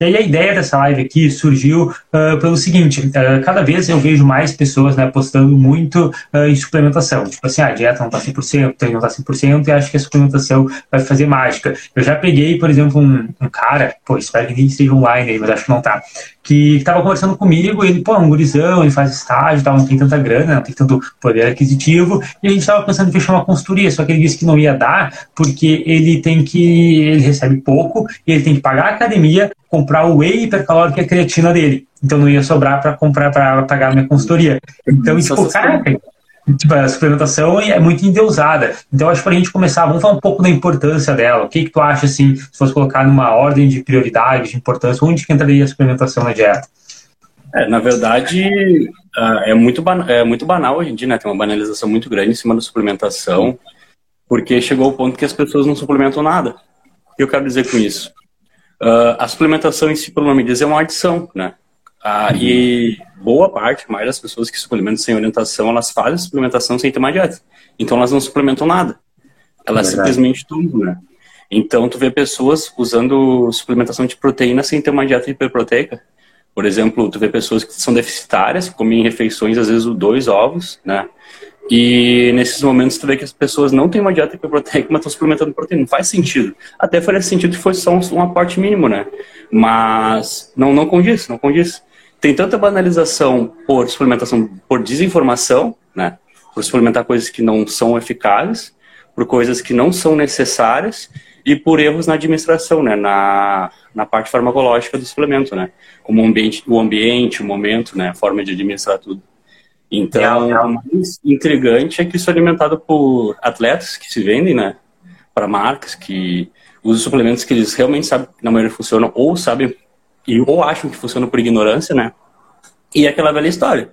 E aí a ideia dessa live aqui surgiu uh, pelo seguinte, uh, cada vez eu vejo mais pessoas né, postando muito uh, em suplementação. Tipo assim, a dieta não tá 100%, o treino não tá 100% e acho que a suplementação vai fazer mágica. Eu já peguei, por exemplo, um, um cara, pô, espero que ele esteja online aí, mas acho que não tá, que estava conversando comigo, ele, pô, é um gurizão, ele faz estágio, não tem tanta grana, não tem tanto poder aquisitivo, e a gente estava pensando em fechar uma consultoria, só que ele disse que não ia dar, porque ele tem que, ele recebe pouco, e ele tem que pagar a academia, comprar o whey hipercalórico e a creatina dele. Então não ia sobrar para comprar para pagar a minha consultoria. Então, tipo, caraca, tipo, a suplementação é muito endeusada. Então, acho que para a gente começar, vamos falar um pouco da importância dela. O que, que tu acha, assim, se fosse colocar numa ordem de prioridade, de importância, onde que entraria a suplementação na dieta? É, na verdade, uh, é muito, é muito banal hoje em dia, né? Tem uma banalização muito grande em cima da suplementação, porque chegou ao ponto que as pessoas não suplementam nada. O que eu quero dizer com isso? Uh, a suplementação em si, pelo nome diz, é uma adição, né? Uh, e boa parte, mais das pessoas que suplementam sem orientação, elas fazem suplementação sem ter uma dieta. Então elas não suplementam nada. Elas é simplesmente tudo, né? Então tu vê pessoas usando suplementação de proteína sem ter uma dieta hiperproteica. Por exemplo, tu vê pessoas que são deficitárias, comem refeições, às vezes, dois ovos, né? E nesses momentos tu vê que as pessoas não têm uma dieta hiperproteica, mas estão suplementando proteína. Não faz sentido. Até faria sentido que fosse só um aporte mínimo, né? Mas não, não condiz, não condiz. Tem tanta banalização por suplementação, por desinformação, né? Por suplementar coisas que não são eficazes, por coisas que não são necessárias e por erros na administração, né? Na, na parte farmacológica do suplemento, né? Como o ambiente, o ambiente, o momento, né? A forma de administrar tudo. Então, o mais intrigante é que isso é alimentado por atletas que se vendem, né? Para marcas que usam suplementos que eles realmente sabem que na maioria funcionam, ou sabem, e, ou acham que funcionam por ignorância, né? E é aquela velha história.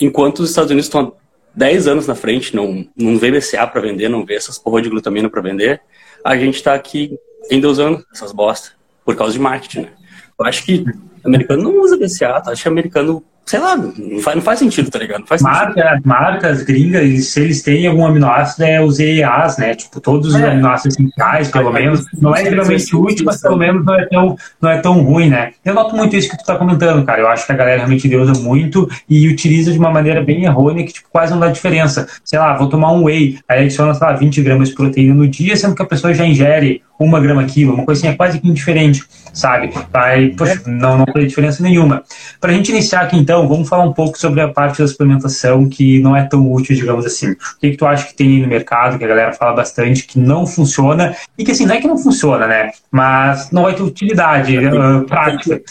Enquanto os Estados Unidos estão 10 anos na frente, não, não vê BCA para vender, não vê essas porra de glutamina para vender, a gente está aqui ainda usando essas bostas por causa de marketing, né? Eu acho que o americano não usa BCA, tá? acho que o americano sei lá, não faz, não faz sentido, tá ligado? Não faz Marca, sentido. Marcas gringas, se eles têm algum aminoácido, é os EAs, né? Tipo, todos os é. aminoácidos essenciais, pelo menos. Não é extremamente útil, mas pelo menos não é, tão, não é tão ruim, né? Eu noto muito isso que tu tá comentando, cara. Eu acho que a galera realmente usa muito e utiliza de uma maneira bem errônea que, tipo, quase não dá diferença. Sei lá, vou tomar um whey, aí adiciona, sei lá, 20 gramas de proteína no dia, sendo que a pessoa já ingere uma grama quilo, uma é quase que indiferente, sabe? Vai, poxa, não, não faz diferença nenhuma. Para a gente iniciar aqui, então, vamos falar um pouco sobre a parte da suplementação que não é tão útil, digamos assim. O que, que tu acha que tem no mercado, que a galera fala bastante, que não funciona, e que assim, não é que não funciona, né? Mas não vai ter utilidade uh, prática.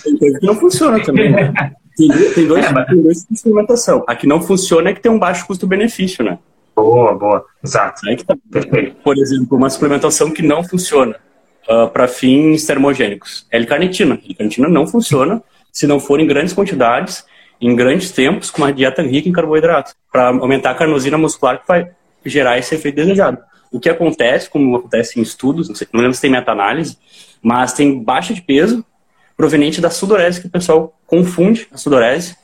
Não funciona também, né? Tem, tem, dois, é, mas... tem dois de suplementação. A que não funciona é que tem um baixo custo-benefício, né? Boa, boa. Exato. Tá. Perfeito. Por exemplo, uma suplementação que não funciona uh, para fins termogênicos. L-carnitina. L-carnitina não funciona se não for em grandes quantidades, em grandes tempos, com uma dieta rica em carboidrato, para aumentar a carnosina muscular que vai gerar esse efeito desejado. O que acontece, como acontece em estudos, não, sei, não lembro se tem meta-análise, mas tem baixa de peso proveniente da sudorese, que o pessoal confunde a sudorese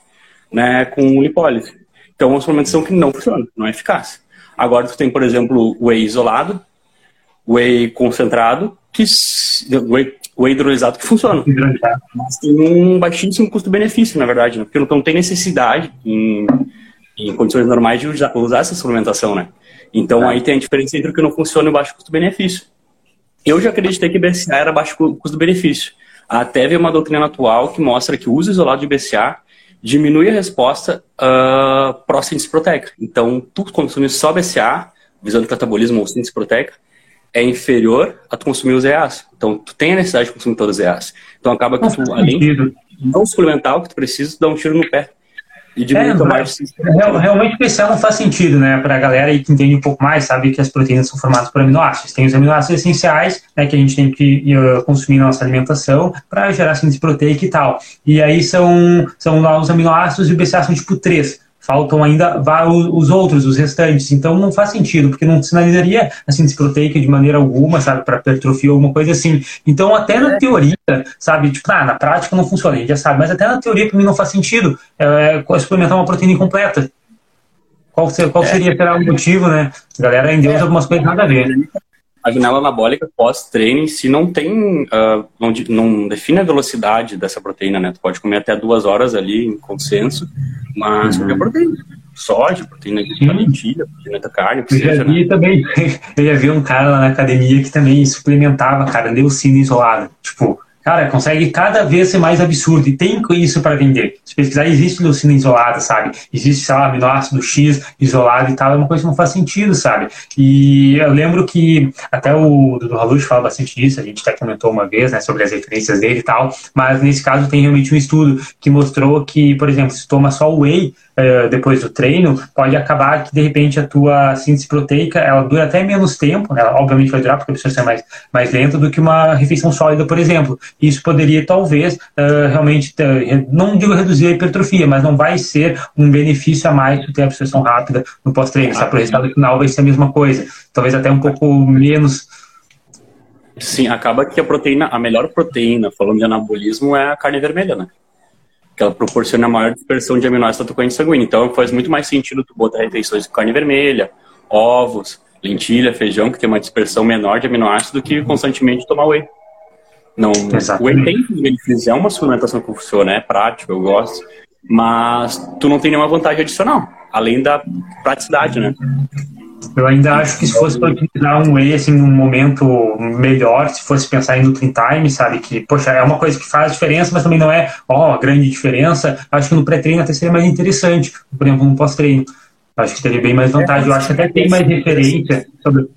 né, com lipólise. Então, é uma suplementação que não funciona, não é eficaz. Agora tu tem, por exemplo, o whey isolado, whey concentrado, que whey, whey hidrolisado que funciona. Mas tem um baixíssimo custo-benefício, na verdade, né? porque não, tem necessidade em, em condições normais de usar, usar, essa suplementação, né? Então é. aí tem a diferença entre o que não funciona e o baixo custo-benefício. Eu já acreditei que BCA era baixo custo-benefício. Até ver uma doutrina atual que mostra que o uso isolado de BCA diminui a resposta uh, pró-síntese proteica. Então, tu consumir só BCA, visando catabolismo ou síntese proteica, é inferior a tu consumir os EAs. Então, tu tem a necessidade de consumir todos os EAs. Então, acaba que tu, além de não suplementar o que tu precisa, dá um tiro no pé e diminuir é, mais. Realmente o não faz sentido, né? Para a galera que entende um pouco mais, sabe que as proteínas são formadas por aminoácidos. Tem os aminoácidos essenciais, né, que a gente tem que uh, consumir na nossa alimentação para gerar síntese proteica e tal. E aí são, são lá os aminoácidos e o BCA são tipo 3 faltam ainda os outros, os restantes. Então não faz sentido, porque não sinalizaria a síntese proteica de maneira alguma, sabe, para hipertrofia ou alguma coisa assim. Então, até na teoria, sabe, tipo, ah, na prática não funciona, já sabe, mas até na teoria para mim não faz sentido é, é, suplementar uma proteína incompleta. Qual, qual é. seria será o motivo, né? A galera ainda usa algumas coisas nada a ver. A janela anabólica pós-treino em si não tem, uh, não, não, define a velocidade dessa proteína, né? Tu pode comer até duas horas ali em consenso, mas uhum. qualquer proteína. Soja, proteína de lentilha, proteína da carne, que eu seja, já vi né? também, eu já vi um cara lá na academia que também suplementava, cara, leucina isolada. Tipo, Cara, consegue cada vez ser mais absurdo e tem isso para vender. Se pesquisar, existe leucina isolada, sabe? Existe, sei lá, aminoácido X isolado e tal, é uma coisa que não faz sentido, sabe? E eu lembro que até o Dudu Halush fala bastante disso, a gente até comentou uma vez, né, sobre as referências dele e tal, mas nesse caso tem realmente um estudo que mostrou que, por exemplo, se toma só whey, uh, depois do treino, pode acabar que de repente a tua síntese proteica ela dura até menos tempo, né? ela obviamente vai durar porque a absorção é mais, mais lenta do que uma refeição sólida, por exemplo. Isso poderia talvez uh, realmente, ter, não digo reduzir a hipertrofia, mas não vai ser um benefício a mais ter a absorção rápida no pós-treino, ah, o resultado final vai ser a mesma coisa, talvez até um pouco menos Sim, acaba que a proteína, a melhor proteína, falando de anabolismo, é a carne vermelha, né? que ela proporciona maior dispersão de aminoácidos da corrente sanguínea. Então faz muito mais sentido tu botar refeições com carne vermelha, ovos, lentilha, feijão, que tem uma dispersão menor de aminoácidos do que constantemente tomar whey. Não, o whey tem benefícios, é uma suplementação que funciona, é prático, eu gosto, mas tu não tem nenhuma vantagem adicional, além da praticidade, né? Eu ainda acho que se fosse para utilizar um whey assim num momento melhor, se fosse pensar em Nutri Time, sabe que poxa é uma coisa que faz diferença, mas também não é ó grande diferença. Acho que no pré-treino até seria mais interessante, por exemplo no pós-treino. Acho que teria bem mais vantagem. Eu acho que até tem mais referência sobre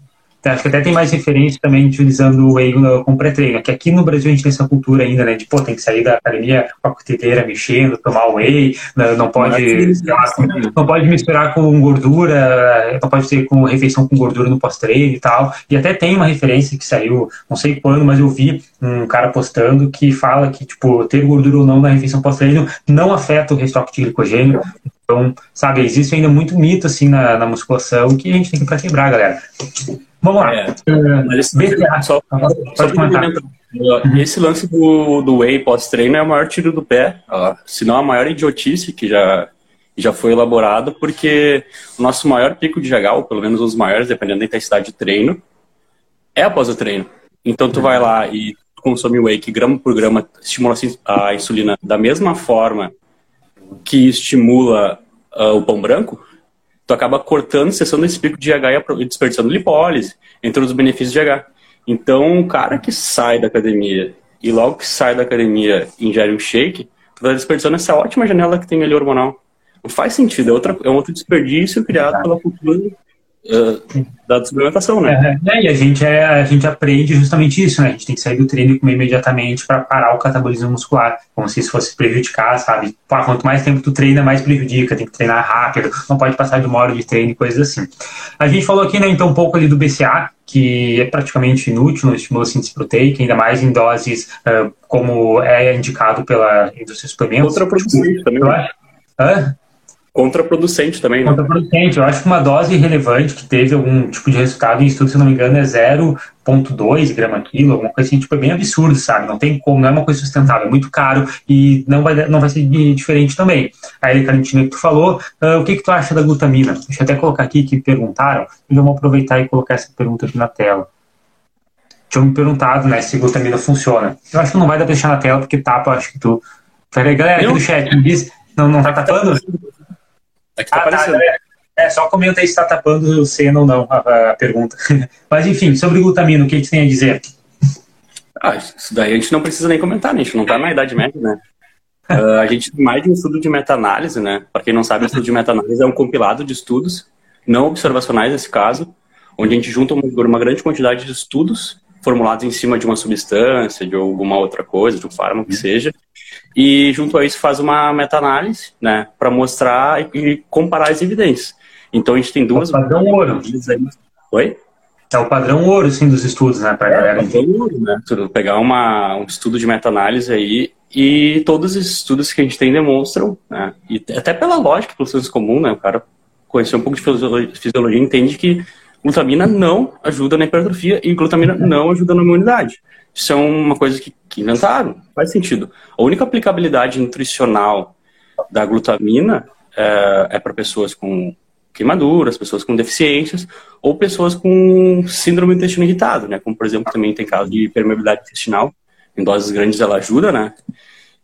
Acho que até tem mais referência também utilizando o whey com pré-treino. Que aqui no Brasil a gente tem essa cultura ainda, né? De, pô, tem que sair da academia com a cotedeira mexendo, tomar whey, né, não pode, não pode misturar com gordura, não pode ter com refeição com gordura no pós-treino e tal. E até tem uma referência que saiu, não sei quando, mas eu vi um cara postando que fala que, tipo, ter gordura ou não na refeição pós-treino não afeta o restock de glicogênio. Então, sabe, existe ainda muito mito, assim, na, na musculação que a gente tem que pra quebrar, galera. Vamos lá. É, esse, BCA. Só, só comentar. Esse lance do, do whey pós-treino é o maior tiro do pé, ó, se não a maior idiotice que já, já foi elaborado, porque o nosso maior pico de GH, ou pelo menos os maiores, dependendo da intensidade de treino, é após o treino. Então tu vai lá e consome whey que grama por grama estimula a insulina da mesma forma que estimula uh, o pão branco, tu acaba cortando, cessando esse pico de GH e desperdiçando lipólise, entre os benefícios de GH. Então, o cara que sai da academia e logo que sai da academia ingere um shake, tu tá desperdiçando essa ótima janela que tem ali hormonal. Não faz sentido, é, outra, é um outro desperdício criado pela cultura uh, da suplementação, né? É, e a gente, é, a gente aprende justamente isso, né? A gente tem que sair do treino e comer imediatamente para parar o catabolismo muscular, como se isso fosse prejudicar, sabe? Pô, quanto mais tempo tu treina, mais prejudica, tem que treinar rápido, não pode passar de uma hora de treino e coisas assim. A gente falou aqui, né, então, um pouco ali do BCA, que é praticamente inútil no estímulo síntese proteica, ainda mais em doses uh, como é indicado pela indústria de suplementos. Outra produção também. Eu acho. Hã? Contraproducente também, né? Contraproducente. Eu acho que uma dose relevante que teve algum tipo de resultado em estudo, se não me engano, é 0,2 grama quilo, alguma coisa assim, tipo, é bem absurdo, sabe? Não tem como, não é uma coisa sustentável, é muito caro e não vai, não vai ser diferente também. Aí, Calentina, que tu falou, uh, o que que tu acha da glutamina? Deixa eu até colocar aqui que perguntaram, e vamos aproveitar e colocar essa pergunta aqui na tela. Tinham me perguntado, né, se glutamina funciona. Eu acho que não vai dar pra deixar na tela, porque tapa, acho que tu... Peraí, galera, aqui do chat, me diz, não, não tá tapando? É que tá ah, tá, aparecendo. É, é, só comenta aí se está tapando o cena ou não a, a, pergunta. Mas enfim, sobre glutamina, o que a gente tem a dizer? Ah, isso daí a gente não precisa nem comentar, né? A gente não está na Idade Média, né? uh, a gente tem mais de um estudo de meta-análise, né? Para quem não sabe, o estudo de meta-análise é um compilado de estudos, não observacionais nesse caso, onde a gente junta uma, uma grande quantidade de estudos formulados em cima de uma substância, de alguma outra coisa, de um fármaco que uhum. seja, e junto a isso faz uma meta-análise, né, para mostrar e comparar as evidências. Então a gente tem duas. É o padrão ouro. Oi? É o padrão ouro, sim, dos estudos, né, para é, galera. É o ouro, né? Pegar uma, um estudo de meta-análise aí e todos os estudos que a gente tem demonstram, né, e até pela lógica, pelo senso comum, né, o cara conhecer um pouco de fisiologia entende que glutamina não ajuda na hipertrofia e glutamina não ajuda na imunidade. Isso é uma coisa que, que inventaram, faz sentido. A única aplicabilidade nutricional da glutamina é, é para pessoas com queimaduras, pessoas com deficiências ou pessoas com síndrome do intestino irritado, né? Como, por exemplo, também tem caso de permeabilidade intestinal. Em doses grandes ela ajuda, né?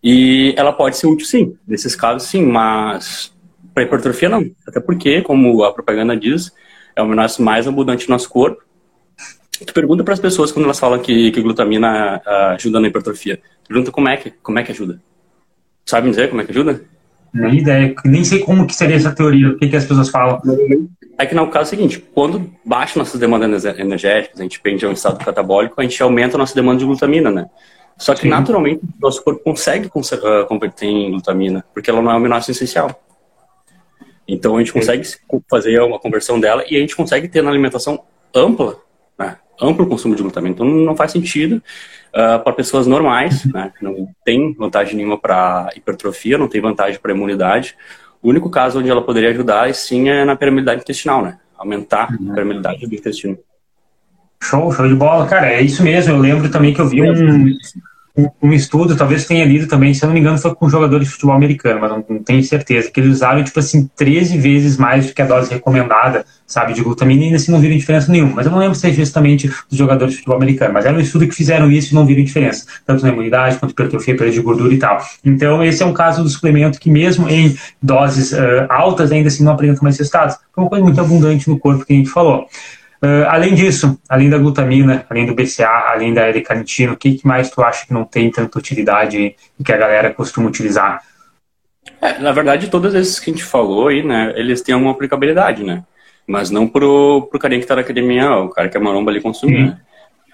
E ela pode ser útil, sim. Nesses casos, sim. Mas para hipertrofia, não. Até porque, como a propaganda diz, é o aminoácido mais abundante no nosso corpo. Tu pergunta para as pessoas quando elas falam que, que glutamina ah, ajuda na hipertrofia. Pergunta como é que, como é que ajuda. Sabe dizer como é que ajuda? Nem ideia, nem sei como que seria essa teoria, o que, que as pessoas falam. É que no caso é o seguinte, quando baixa nossas demandas energéticas, a gente pende a um estado catabólico, a gente aumenta a nossa demanda de glutamina, né? Só que Sim. naturalmente o nosso corpo consegue uh, converter em glutamina, porque ela não é um aminoácido essencial. Então a gente consegue fazer uma conversão dela e a gente consegue ter na alimentação ampla? Amplo consumo de glutamina. Então não faz sentido uh, para pessoas normais, né? que não tem vantagem nenhuma para hipertrofia, não tem vantagem para imunidade. O único caso onde ela poderia ajudar, sim, é na permeabilidade intestinal, né? Aumentar a permeabilidade do intestino. Show, show de bola, cara. É isso mesmo. Eu lembro também que eu vi um, um, estudo, talvez tenha lido também, se eu não me engano, foi com um jogador de futebol americano, mas não, não, tenho certeza, que eles usaram, tipo assim, 13 vezes mais do que a dose recomendada, sabe, de glutamina, e ainda assim não viram diferença nenhuma. Mas eu não lembro se é justamente dos jogadores de futebol americano, mas era um estudo que fizeram isso e não viram diferença, tanto na imunidade quanto hipertrofia, perda de gordura e tal. Então, esse é um caso do suplemento que, mesmo em doses uh, altas, ainda assim não apresenta mais resultados. Foi uma coisa muito abundante no corpo que a gente falou. Uh, além disso, além da glutamina, além do BCA, além da L-carnitina, o que, que, mais tu acha que não tem tanta utilidade e que a galera costuma utilizar? É, na verdade, todas esses que a gente falou aí, né, eles têm alguma aplicabilidade, né? Mas não pro, pro carinha que tá na academia, o cara que é maromba ali consumir, uhum. né?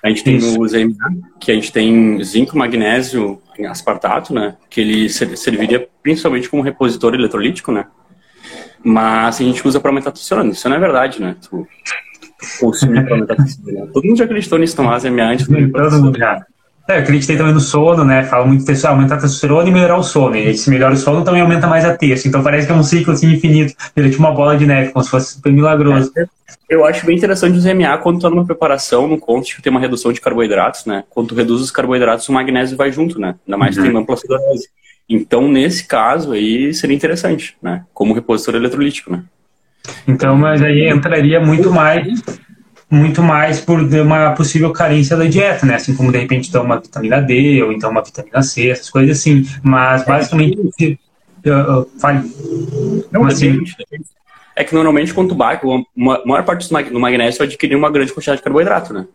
A gente tem Isso. o ZMA, que a gente tem zinco, magnésio, aspartato, né? Que ele serviria principalmente como repositor eletrolítico, né? Mas a gente usa para aumentar a testosterona. Isso não é verdade, né? Tu, consumir. Todo mundo já acreditou nisso, tomar ZMA antes do Todo mundo já. É, eu acreditei também no sono, né? Fala muito de aumentar a testosterona e melhorar o sono. E se melhora o sono, também aumenta mais a terça. Então parece que é um ciclo assim infinito. Ele é tipo uma bola de neve, como se fosse super milagroso. É, eu acho bem interessante o ZMA quando tu tá numa preparação, no conte que tem uma redução de carboidratos, né? Quando tu reduz os carboidratos, o magnésio vai junto, né? Ainda mais uhum. tem ampla acidose. Então, nesse caso aí, seria interessante, né? Como repositor eletrolítico, né? Então, mas aí entraria muito mais muito mais por uma possível carência da dieta, né? Assim como de repente então uma vitamina D ou então uma vitamina C, essas coisas assim. Mas basicamente eu, eu, fale. Não, assim, é que normalmente quando tu bate, a maior parte do magnésio vai adquirir uma grande quantidade de carboidrato, né?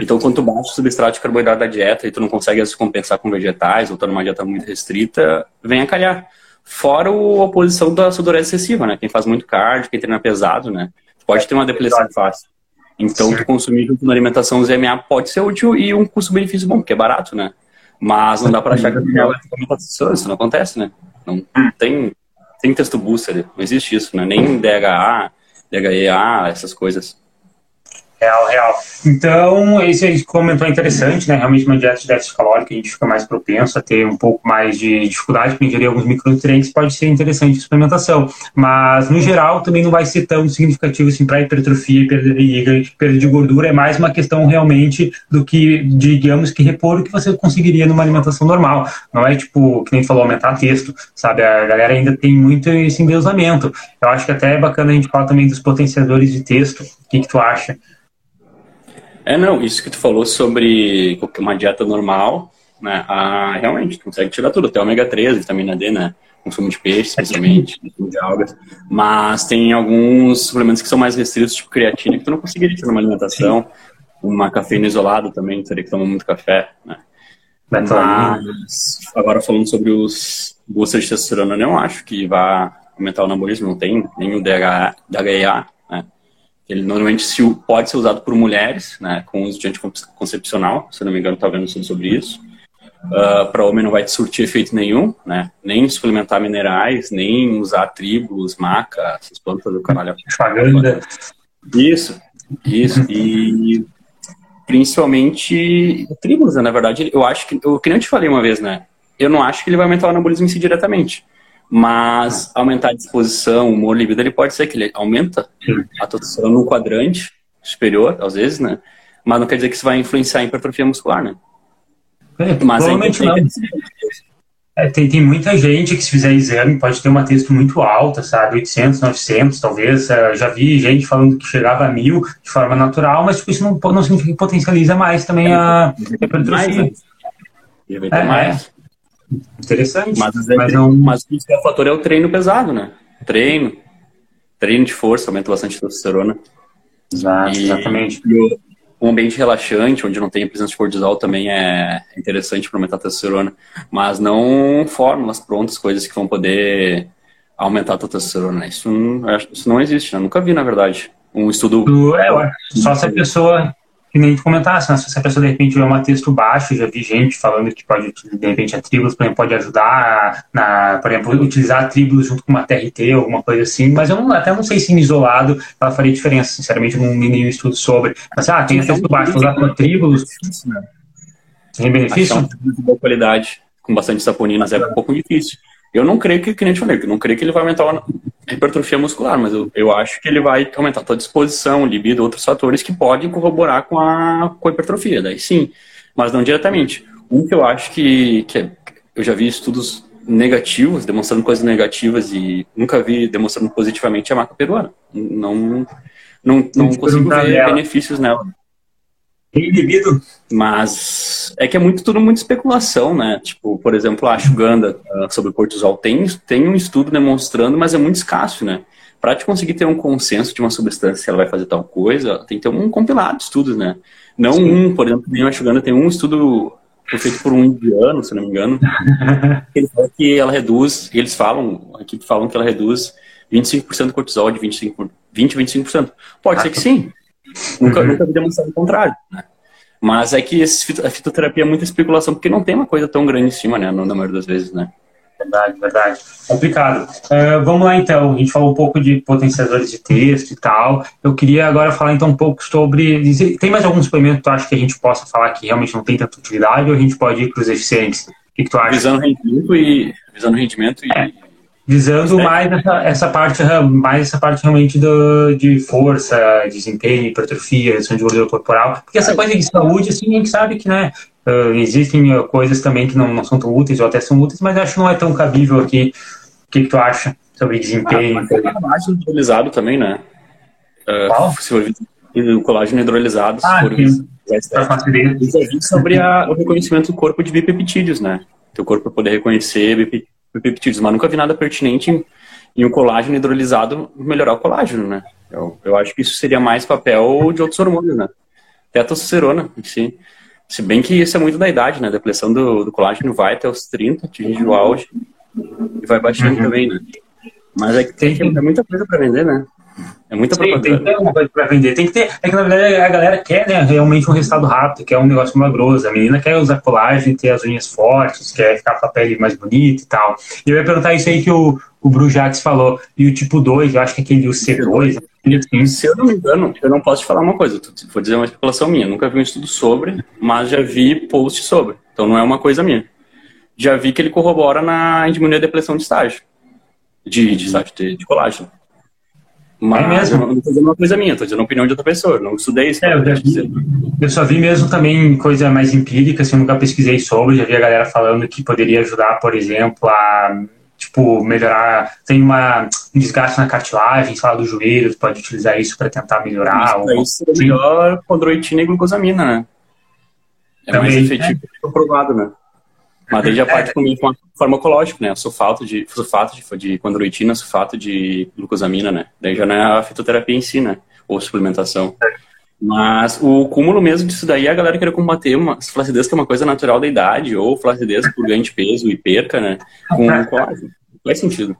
Então, quando tu bate o substrato de carboidrato da dieta e tu não consegue se compensar com vegetais ou tá numa dieta muito restrita, vem a calhar. Fora a oposição da sudorese excessiva, né? Quem faz muito cardio, quem treina pesado, né? Pode ter uma depressão fácil. Então, tu consumir junto na alimentação ZMA pode ser útil e um custo-benefício bom, porque é barato, né? Mas não dá para achar que ela é isso não acontece, né? Não tem, tem texto booster, não existe isso, né? Nem DHA, DHEA, essas coisas. Real, real. Então, esse aí comentou é interessante, né? Realmente uma dieta de déficit calórico a gente fica mais propenso a ter um pouco mais de dificuldade para ingerir alguns micronutrientes, pode ser interessante a suplementação. Mas, no geral, também não vai ser tão significativo assim para hipertrofia e perda de gordura. É mais uma questão realmente do que, digamos, que repor o que você conseguiria numa alimentação normal. Não é tipo, que nem falou, aumentar texto, sabe? A galera ainda tem muito esse endeusamento. Eu acho que até é bacana a gente falar também dos potenciadores de texto. O que, que tu acha? É, não, isso que tu falou sobre uma dieta normal, né? Ah, realmente, tu consegue tirar tudo, até ômega 3, vitamina D, né? Consumo de peixe, especialmente, consumo de algas. Mas tem alguns suplementos que são mais restritos, tipo creatina, que tu não conseguiria tirar numa alimentação. Sim. Uma cafeína isolada também, teria que tomar muito café, né? Mas, agora falando sobre os boosters de testosterona, eu não acho que vá aumentar o anabolismo, não tem nenhum DHA, DHA ele normalmente se, pode ser usado por mulheres, né, com uso de anticoncepcional, se não me engano, está vendo sobre isso. Uh, ah, para homem não vai te surtir efeito nenhum, né? Nem suplementar minerais, nem usar tribos, maca, essas plantas do caralho. Propaganda. Isso, isso. E principalmente tribos, né? na verdade, eu acho que, o que nem eu te falei uma vez, né? Eu não acho que ele vai aumentar o anabolismo em si diretamente. Mas aumentar a disposição, o humor libido, ele pode ser que ele aumenta a testosterona no quadrante superior, às vezes, né? Mas não quer dizer que isso vai influenciar a hipertrofia muscular, né? É, Mas provavelmente não. É, tem, tem muita gente que se fizer exame pode ter uma texto muito alta, sabe? 800, 900, talvez. Uh, já vi gente falando que chegava a mil de forma natural, mas tipo, isso não, não significa que potencializa mais também a hipertrofia. É, mais. Interessante. Mas, mas, não... mas o principal fator é o treino pesado, né? Treino. Treino de força aumenta bastante a testosterona. Exato, e, exatamente. E um ambiente relaxante, onde não tem a presença de cortisol, também é interessante para aumentar a testosterona. Mas não fórmulas prontas, coisas que vão poder aumentar a testosterona. Isso não, isso não existe, né? Nunca vi, na verdade. Um estudo. É, só se a pessoa que nem tu comentasse, né? se a pessoa de repente tiver um texto baixo, já vi gente falando que pode, de repente, a tribulus, por exemplo, pode ajudar, na, por exemplo, utilizar a tribulus junto com uma TRT, alguma coisa assim, mas eu não, até não sei se isolado ela faria diferença, sinceramente, não li nenhum estudo sobre. Mas, ah, tem texto baixo, usar com tribulus, tem benefício? Achar um de boa qualidade, com bastante saponinas, é um pouco difícil. Eu não creio que, que nem te falei, eu não creio que ele vai aumentar a hipertrofia muscular, mas eu, eu acho que ele vai aumentar a tua disposição, libido, outros fatores que podem corroborar com a, com a hipertrofia, daí sim, mas não diretamente. Um que eu acho que, que é, eu já vi estudos negativos, demonstrando coisas negativas e nunca vi demonstrando positivamente a marca peruana. Não, não, não consigo ver benefícios nela. Indivíduo. Mas é que é muito tudo muito especulação, né? Tipo, por exemplo, a Ashuganda uh, sobre cortisol tem, tem um estudo demonstrando, mas é muito escasso, né? Para te conseguir ter um consenso de uma substância se ela vai fazer tal coisa, tem que ter um compilado de estudos, né? Não Sim. um, por exemplo, nem a Ashuganda tem um estudo feito por um indiano, se não me engano, ele fala que ela reduz, eles falam, aqui falam que ela reduz 25% do cortisol de 25, 20 25%. Pode ah, ser que sim, Nunca, uhum. nunca vi demonstrado o contrário, né? Mas é que esse, a fitoterapia é muita especulação, porque não tem uma coisa tão grande em cima, né? Na maioria das vezes, né? Verdade, verdade. Complicado. Uh, vamos lá, então. A gente falou um pouco de potencializadores de texto e tal. Eu queria agora falar, então, um pouco sobre... Tem mais algum suplemento que tu acha que a gente possa falar que realmente não tem tanta utilidade ou a gente pode ir para os eficientes? O que, que tu acha? Visando rendimento e... Visando rendimento e... É visando mais essa, essa parte mais essa parte realmente do, de força, desempenho, hipertrofia, redução de gordura corporal, porque essa coisa de saúde, assim, a gente sabe que, né, uh, existem uh, coisas também que não, não são tão úteis ou até são úteis, mas acho que não é tão cabível aqui. O que, que tu acha sobre desempenho? Ah, colágeno hidrolisado também, né? Uh, Qual? Se for o colágeno hidrolisado, ah, se for sobre a, o reconhecimento do corpo de bipeptídeos, né? Teu corpo poder reconhecer bipeptídeos peptídeos, mas nunca vi nada pertinente em, em um colágeno hidrolisado melhorar o colágeno, né? Eu, eu acho que isso seria mais papel de outros hormônios, né? Testosterona, si. Se bem que isso é muito da idade, né? A depressão do, do colágeno vai até os 30, atinge o auge e vai baixando uhum. também, né? Mas é que tem, tem muita coisa para vender, né? É muita Sim, propaganda. Tem que ter coisa pra vender. Tem que ter. É que na verdade a galera quer né, realmente um resultado rápido, quer um negócio milagroso. A menina quer usar colagem, ter as unhas fortes, quer ficar com a pele mais bonita e tal. E eu ia perguntar isso aí que o, o Brujax falou. E o tipo 2, eu acho que aquele o C2. Assim. Se eu não me engano, eu não posso te falar uma coisa, vou dizer uma especulação minha. Nunca vi um estudo sobre, mas já vi post sobre. Então não é uma coisa minha. Já vi que ele corrobora na diminuir a depressão de estágio. De, de estágio de, de colágeno. Mas é mesmo. não estou dizendo uma coisa minha, estou dizendo a opinião de outra pessoa. Não estudei isso. É, eu, vi, eu, só vi mesmo também coisa mais empírica, assim, eu nunca pesquisei sobre. Já vi a galera falando que poderia ajudar, por exemplo, a tipo, melhorar. Tem uma, um desgaste na cartilagem, fala do joelho, pode utilizar isso para tentar melhorar. Isso, ou, isso é melhor condroitina e glucosamina, né? É também, mais efetivo, é. comprovado, né? Mas daí já parte também com farmacológico, né? Sulfato de, sulfato de, de condroitina, sulfato de glucosamina, né? Daí já não é a fitoterapia em si, né? Ou suplementação. Mas o cúmulo mesmo disso daí é a galera querer combater uma flacidez que é uma coisa natural da idade, ou flacidez por ganho de peso e perca, né? Com colágeno. Faz sentido.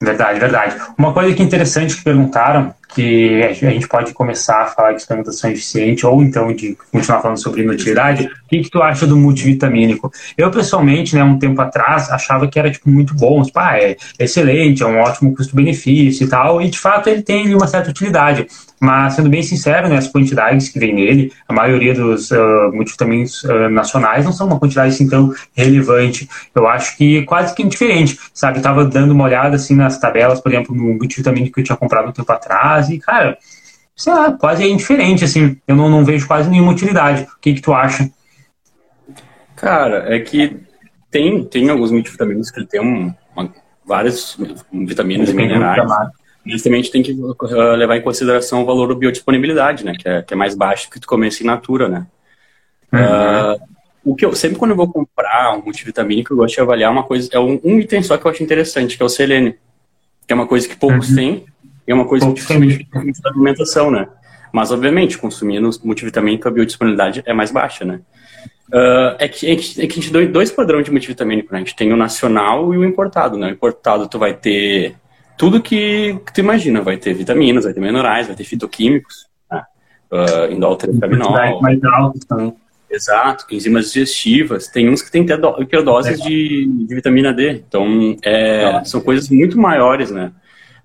Verdade, verdade. Uma coisa que é interessante que perguntaram que a gente pode começar a falar de suplementação eficiente ou então de continuar falando sobre inutilidade. O que, que tu acha do multivitamínico? Eu, pessoalmente, né, um tempo atrás, achava que era tipo, muito bom. Tipo, ah, é excelente, é um ótimo custo-benefício e tal. E, de fato, ele tem uma certa utilidade. Mas, sendo bem sincero, né, as quantidades que vem nele, a maioria dos uh, multivitaminos uh, nacionais não são uma quantidade assim tão relevante. Eu acho que quase que indiferente, sabe? Estava dando uma olhada assim nas tabelas, por exemplo, no multivitamínico que eu tinha comprado um tempo atrás e, cara, sei lá, quase é indiferente, assim. Eu não, não vejo quase nenhuma utilidade. O que, que tu acha? Cara, é que tem, tem alguns multivitaminos que ele tem um, uma, várias vitaminas e minerais. Mas também a gente tem que uh, levar em consideração o valor da biodisponibilidade, né? Que é, que é mais baixo que tu começa in natura, né? Uhum. Uh, o que eu sempre quando eu vou comprar um multivitamínico, eu gosto de avaliar uma coisa, é um, um, item só que eu acho interessante, que é o selênio. Que é uma coisa que poucos uhum. têm, e é uma coisa dificilmente fica na alimentação, né? Mas, obviamente, consumindo multivitamínico, a biodisponibilidade é mais baixa, né? Uh, é, que, é, que, a gente tem dois padrões de multivitamínico, né? A gente tem o nacional e o importado, né? O importado tu vai ter tudo que, que tu imagina. Vai ter vitaminas, vai ter minerais, vai ter fitoquímicos, né? uh, indol Mais altos também. Exato, enzimas digestivas. Tem uns que tem hiperdoses é. de, de vitamina D. Então, é, são coisas muito maiores, né?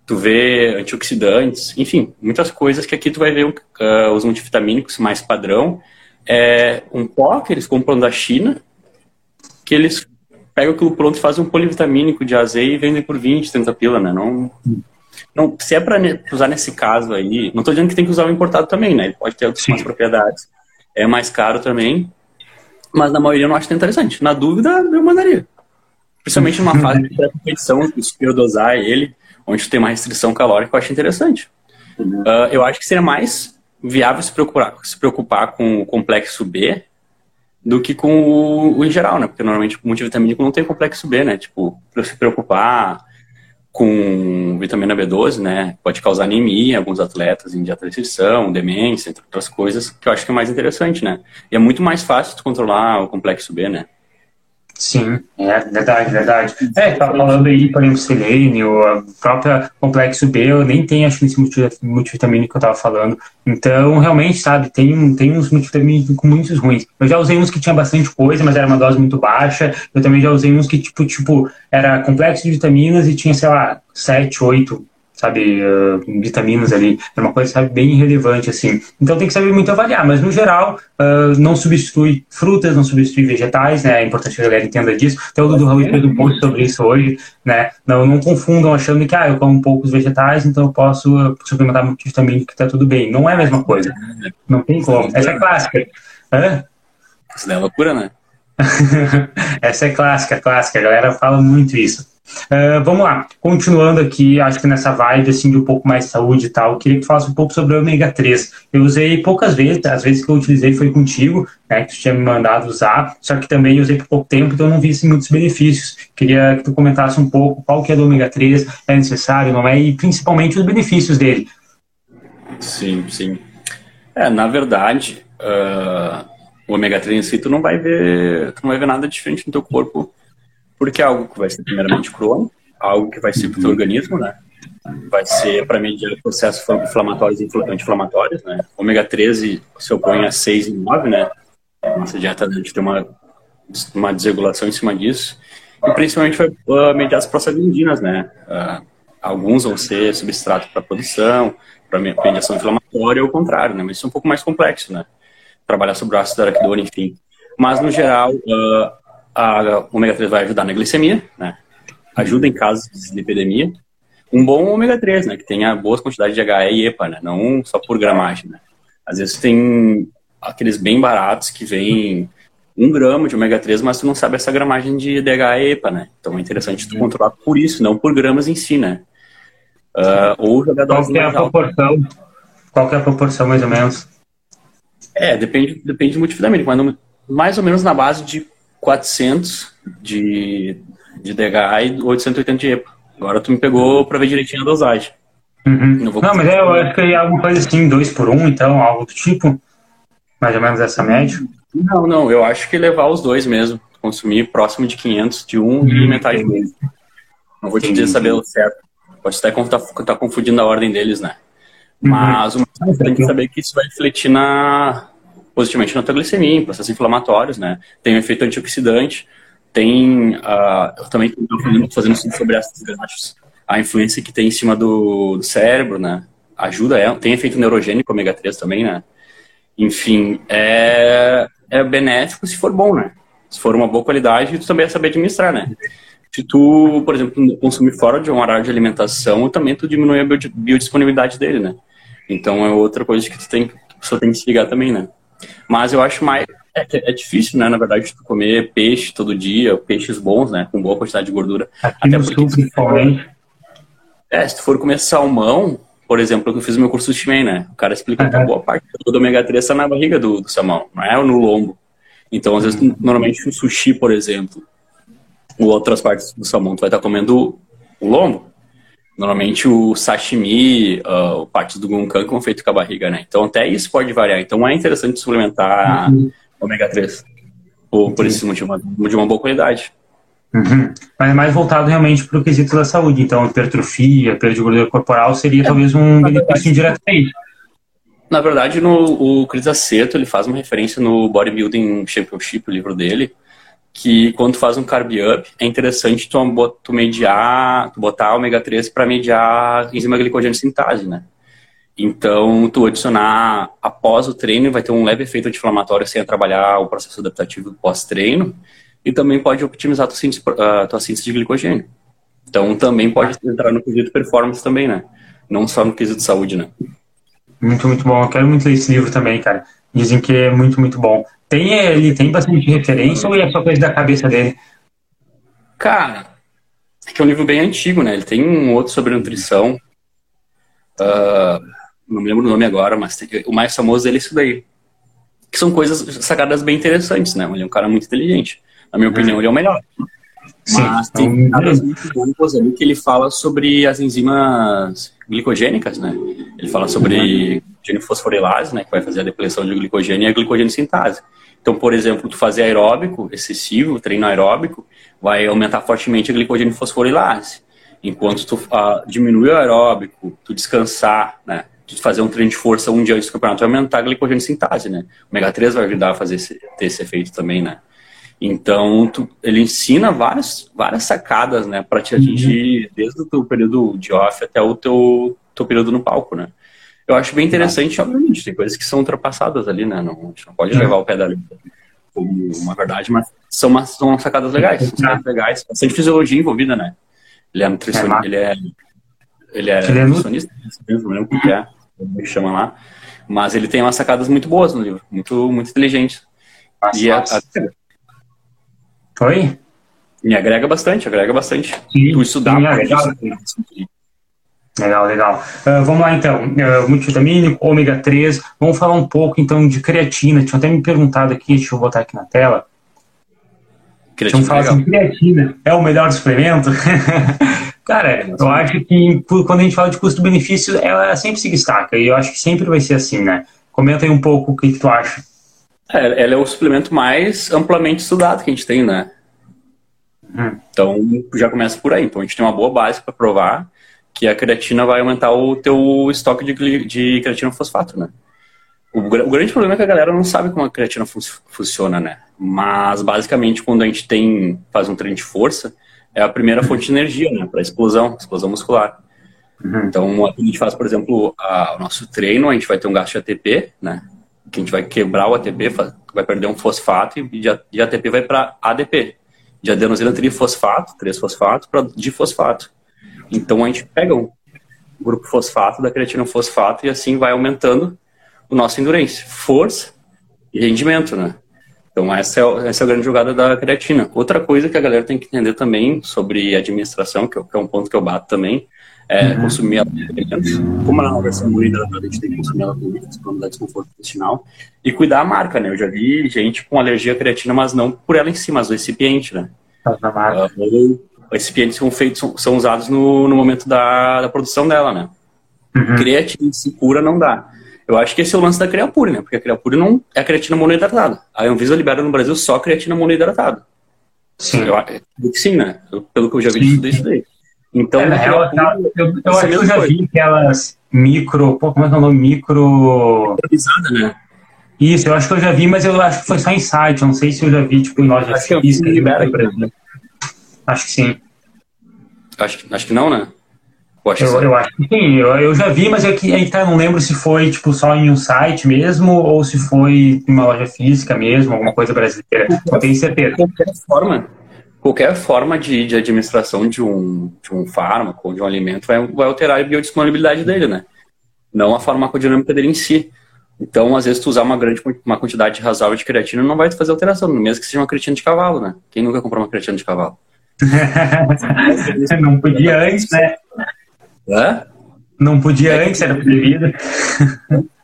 Tu vê antioxidantes, enfim, muitas coisas que aqui tu vai ver uh, os multivitamínicos mais padrão. É um pó que eles compram da China, que eles pegam aquilo pronto e fazem um polivitamínico de azeite e vendem por 20, 30 pila, né? Não, não, se é para usar nesse caso aí, não estou dizendo que tem que usar o importado também, né? Ele pode ter algumas propriedades é mais caro também, mas na maioria eu não acho tão interessante. Na dúvida, eu mandaria. Principalmente numa fase de pré-competição, dosar ele, onde tem uma restrição calórica, eu acho interessante. Uh, eu acho que seria mais viável se preocupar, se preocupar com o complexo B do que com o, o em geral, né? Porque normalmente o multivitamínico não tem complexo B, né? Tipo, para se preocupar com vitamina B12, né? Pode causar anemia em alguns atletas em dieta de restrição, demência, entre outras coisas, que eu acho que é mais interessante, né? E é muito mais fácil de controlar o complexo B, né? Sim, é verdade, verdade. É, tá falando aí, por exemplo, selênio, a própria complexo B, eu nem tenho, acho que esse multivitamínico que eu tava falando. Então, realmente, sabe, tem, tem uns multivitamínicos muitos ruins. Eu já usei uns que tinha bastante coisa, mas era uma dose muito baixa. Eu também já usei uns que, tipo, tipo, era complexo de vitaminas e tinha, sei lá, sete, oito sabe, uh, vitaminas ali, é uma coisa, sabe, bem relevante, assim. Então tem que saber muito avaliar, mas no geral, uh, não substitui frutas, não substitui vegetais, né, é importante que a galera entenda disso. Até o Dudu Raul fez um post sobre isso hoje, né, não, não confundam achando que, ah, eu como poucos vegetais, então eu posso uh, suplementar multivitamínico que tá tudo bem. Não é a mesma coisa. Não tem como. Essa é clássica. Hã? Isso é loucura, né? Essa é clássica, clássica. A galera fala muito isso. Uh, vamos lá, continuando aqui, acho que nessa vibe assim, de um pouco mais de saúde e tal, queria que falasse um pouco sobre o ômega 3. Eu usei poucas vezes, as vezes que eu utilizei foi contigo, né, que tu tinha me mandado usar, só que também usei por pouco tempo, então não vi assim, muitos benefícios. Queria que tu comentasse um pouco qual que é do ômega 3, é necessário, não é, e principalmente os benefícios dele. Sim, sim. É, na verdade, uh, o ômega 3 em si, tu não vai ver, tu não vai ver nada diferente no teu corpo porque é algo que vai ser primeiramente crônico, algo que vai ser para o teu organismo, né? Vai ser para mediar processos inflamatórios e anti-inflamatórios, né? Ômega 13 se opõe a 6 e 9, né? Nossa dieta a gente tem uma, uma desregulação em cima disso. E principalmente vai uh, mediar as prostaglandinas, né? Uh, alguns vão ser substrato para produção, para mediação inflamatória ou o contrário, né? Mas isso é um pouco mais complexo, né? Trabalhar sobre o ácido araquidônico, enfim. Mas, no geral, uh, a ômega 3 vai ajudar na glicemia, né? Ajuda em casos de epidemia. Um bom ômega 3, né? Que tenha boas quantidades de HE e EPA, né? Não só por gramagem, né? Às vezes tem aqueles bem baratos que vem um grama de ômega 3, mas tu não sabe essa gramagem de DHA e EPA, né? Então é interessante tu controlar por isso, não por gramas em si, né? Uh, ou jogar dose Qual é a proporção? Qual é a proporção, mais ou menos? É, depende, depende do multivitamínico, mas no, mais ou menos na base de 400 de, de DHA e 880 de EPA. Agora tu me pegou para ver direitinho a dosagem. Uhum. Não, não mas é, eu acho que é alguma coisa assim, 2 por 1, um, então, algo do tipo. Mais ou menos essa média. Não, não, eu acho que levar os dois mesmo. Consumir próximo de 500 de um uhum. e metade outro. Não vou te dizer saber o certo. Pode até estar tá, tá confundindo a ordem deles, né? Uhum. Mas o mais tem que saber que isso vai refletir na, positivamente na glicemia, em processos inflamatórios, né? Tem um efeito antioxidante, tem, uh, eu também estou fazendo, estudo sobre ácidos graxos, a influência que tem em cima do, do cérebro, né? Ajuda, é, tem efeito neurogênico ômega 3 também, né? Enfim, é, é benéfico se for bom, né? Se for uma boa qualidade, tu também vai saber administrar, né? Se tu, por exemplo, consumir fora de um horário de alimentação, também tu diminui a biodisponibilidade dele, né? Então é outra coisa que tu tem, a pessoa tem que se ligar também, né? Mas eu acho mais. É, é difícil, né, na verdade, tu comer peixe todo dia, peixes bons, né, com boa quantidade de gordura. Aqui Até porque, principalmente. É, se tu for comer salmão, por exemplo, eu fiz meu curso de Shimen, né, o cara explica uhum. que a boa parte do ômega 3 está na barriga do, do, salmão, não é no lombo. Então, às vezes, normalmente, um sushi, por exemplo, ou outras partes do salmão, tu vai estar comendo o lombo. Normalmente o sashimi, uh, partes do gunkan que vão feito com a barriga, né? Então até isso pode variar. Então é interessante suplementar uhum. ômega 3 por, por esse motivo, de uma boa qualidade. Uhum. Mas mais voltado realmente para o quesito da saúde. Então, hipertrofia, perda de gordura corporal seria é, talvez um benefício indireto a isso. Na verdade, no, o Chris Aceto ele faz uma referência no Bodybuilding Championship, o livro dele, que quando faz um carb up, é interessante tu, tu mediar, tu botar ômega 3 para mediar enzima glicogênio sintase, né? Então, tu adicionar após o treino vai ter um leve efeito anti-inflamatório sem trabalhar o processo adaptativo pós-treino e também pode otimizar a tua síntese, a tua síntese de glicogênio. Então, também pode entrar no quesito performance também, né? Não só no quesito saúde, né? Muito, muito bom. Eu quero muito ler esse livro também, cara. Dizem que é muito, muito bom. Tem, ele tem bastante referência ou é só coisa da cabeça dele? Cara, é que é um livro bem antigo, né? Ele tem um outro sobre nutrição. Uh, não me lembro o nome agora, mas tem, o mais famoso dele é isso daí. Que são coisas sacadas bem interessantes, né? Ele é um cara muito inteligente. Na minha opinião, ele é o melhor. Sim, mas tem então, caras muito bons ali que ele fala sobre as enzimas glicogênicas, né? Ele fala sobre fosforilase, né? Que vai fazer a depressão de glicogênio e a glicogênio sintase. Então, por exemplo, tu fazer aeróbico excessivo, treino aeróbico, vai aumentar fortemente a glicogênio fosforilase. Enquanto tu uh, diminui o aeróbico, tu descansar, né? Tu fazer um treino de força um dia antes do campeonato, vai aumentar a glicogênio sintase, né? O ômega 3 vai ajudar a fazer esse, ter esse efeito também, né? Então, tu, ele ensina várias, várias sacadas, né, para te atingir uhum. desde o teu período de off até o teu, teu período no palco, né. Eu acho bem interessante, obviamente, tem coisas que são ultrapassadas ali, né, não, a gente não pode uhum. levar o pé da como uma verdade, mas são, umas, são sacadas legais, são sacadas legais, bastante fisiologia envolvida, né. Ele é nutricionista, ele é, ele é, ele é nutricionista, não lembro o que é, como chama lá, mas ele tem umas sacadas muito boas no livro, muito, muito inteligentes. Nossa, e a, a, Oi? Me agrega bastante, agrega bastante. Sim, tu estudar. Sim, legal. legal. Uh, vamos lá então. Uh, multivitamínico, ômega 3. Vamos falar um pouco então de creatina. Tinha até me perguntado aqui, deixa eu botar aqui na tela. Creatina, Tinha assim, creatina é o melhor suplemento? Cara, eu acho que quando a gente fala de custo-benefício, ela sempre se destaca. E eu acho que sempre vai ser assim, né? Comenta aí um pouco o que, que tu acha. É, ela é o suplemento mais amplamente estudado que a gente tem, né? Hum. Então, já começa por aí. Então, a gente tem uma boa base para provar que a creatina vai aumentar o teu estoque de, de creatina fosfato, né? O, o, grande problema é que a galera não sabe como a creatina fun funciona, né? Mas, basicamente, quando a gente tem faz um treino de força, é a primeira fonte de energia, né? Para explosão, explosão muscular. Uhum. Então, a gente faz, por exemplo, a, o nosso treino, a gente vai ter um gasto de ATP, né? que a gente vai quebrar o ATP, vai perder um fosfato e de ATP vai para ADP, de adenosina trifosfato, 3-fosfato, para difosfato. Então a gente pega um grupo fosfato da creatina fosfato e assim vai aumentando o nosso endurance, força e rendimento, né? Então essa é, essa é a grande jogada da creatina. Outra coisa que a galera tem que entender também sobre administração, que é um ponto que eu bato também, é, uhum. consumir ela Como ela é uma versão bonita, a gente tem que consumir ela com líquidos para não dar desconforto intestinal. E cuidar a marca, né? Eu já vi gente com alergia à creatina, mas não por ela em si, mas o recipiente, né? Uh, os recipientes são feitos, são, usados no, no momento da, da produção dela, né? Uhum. Creatina se cura não dá. Eu acho que esse é o lance da Creapure, né? Porque a Creapure não é a creatina monoidratada. A Anvisa libera no Brasil só creatina monoidratada. Sim. Eu, sim, né? Eu, pelo que eu já vi, sim. isso daí. Então, é, real, tá, eu, eu acho que eu já coisa. vi aquelas micro. Pô, como é que é o nome? Micro. né? Isso, eu acho que eu já vi, mas eu acho que foi só em site. Eu não sei se eu já vi, tipo, em loja acho física. Que libera, por exemplo. Acho que sim. Acho, acho que não, né? Eu acho, eu, eu acho que sim. Eu, eu já vi, mas é que aí tá, não lembro se foi, tipo, só em um site mesmo ou se foi em uma loja física mesmo, alguma coisa brasileira. Não tenho certeza. Qualquer forma, qualquer forma de, de administração de um, de um fármaco ou de um alimento vai, vai alterar a biodisponibilidade dele, né? Não a farmacodinâmica dele em si. Então, às vezes, tu usar uma grande uma quantidade razoável de creatina não vai fazer alteração, mesmo que seja uma creatina de cavalo, né? Quem nunca comprou uma creatina de cavalo? não podia antes, né? Hã? Não podia é antes, era proibido.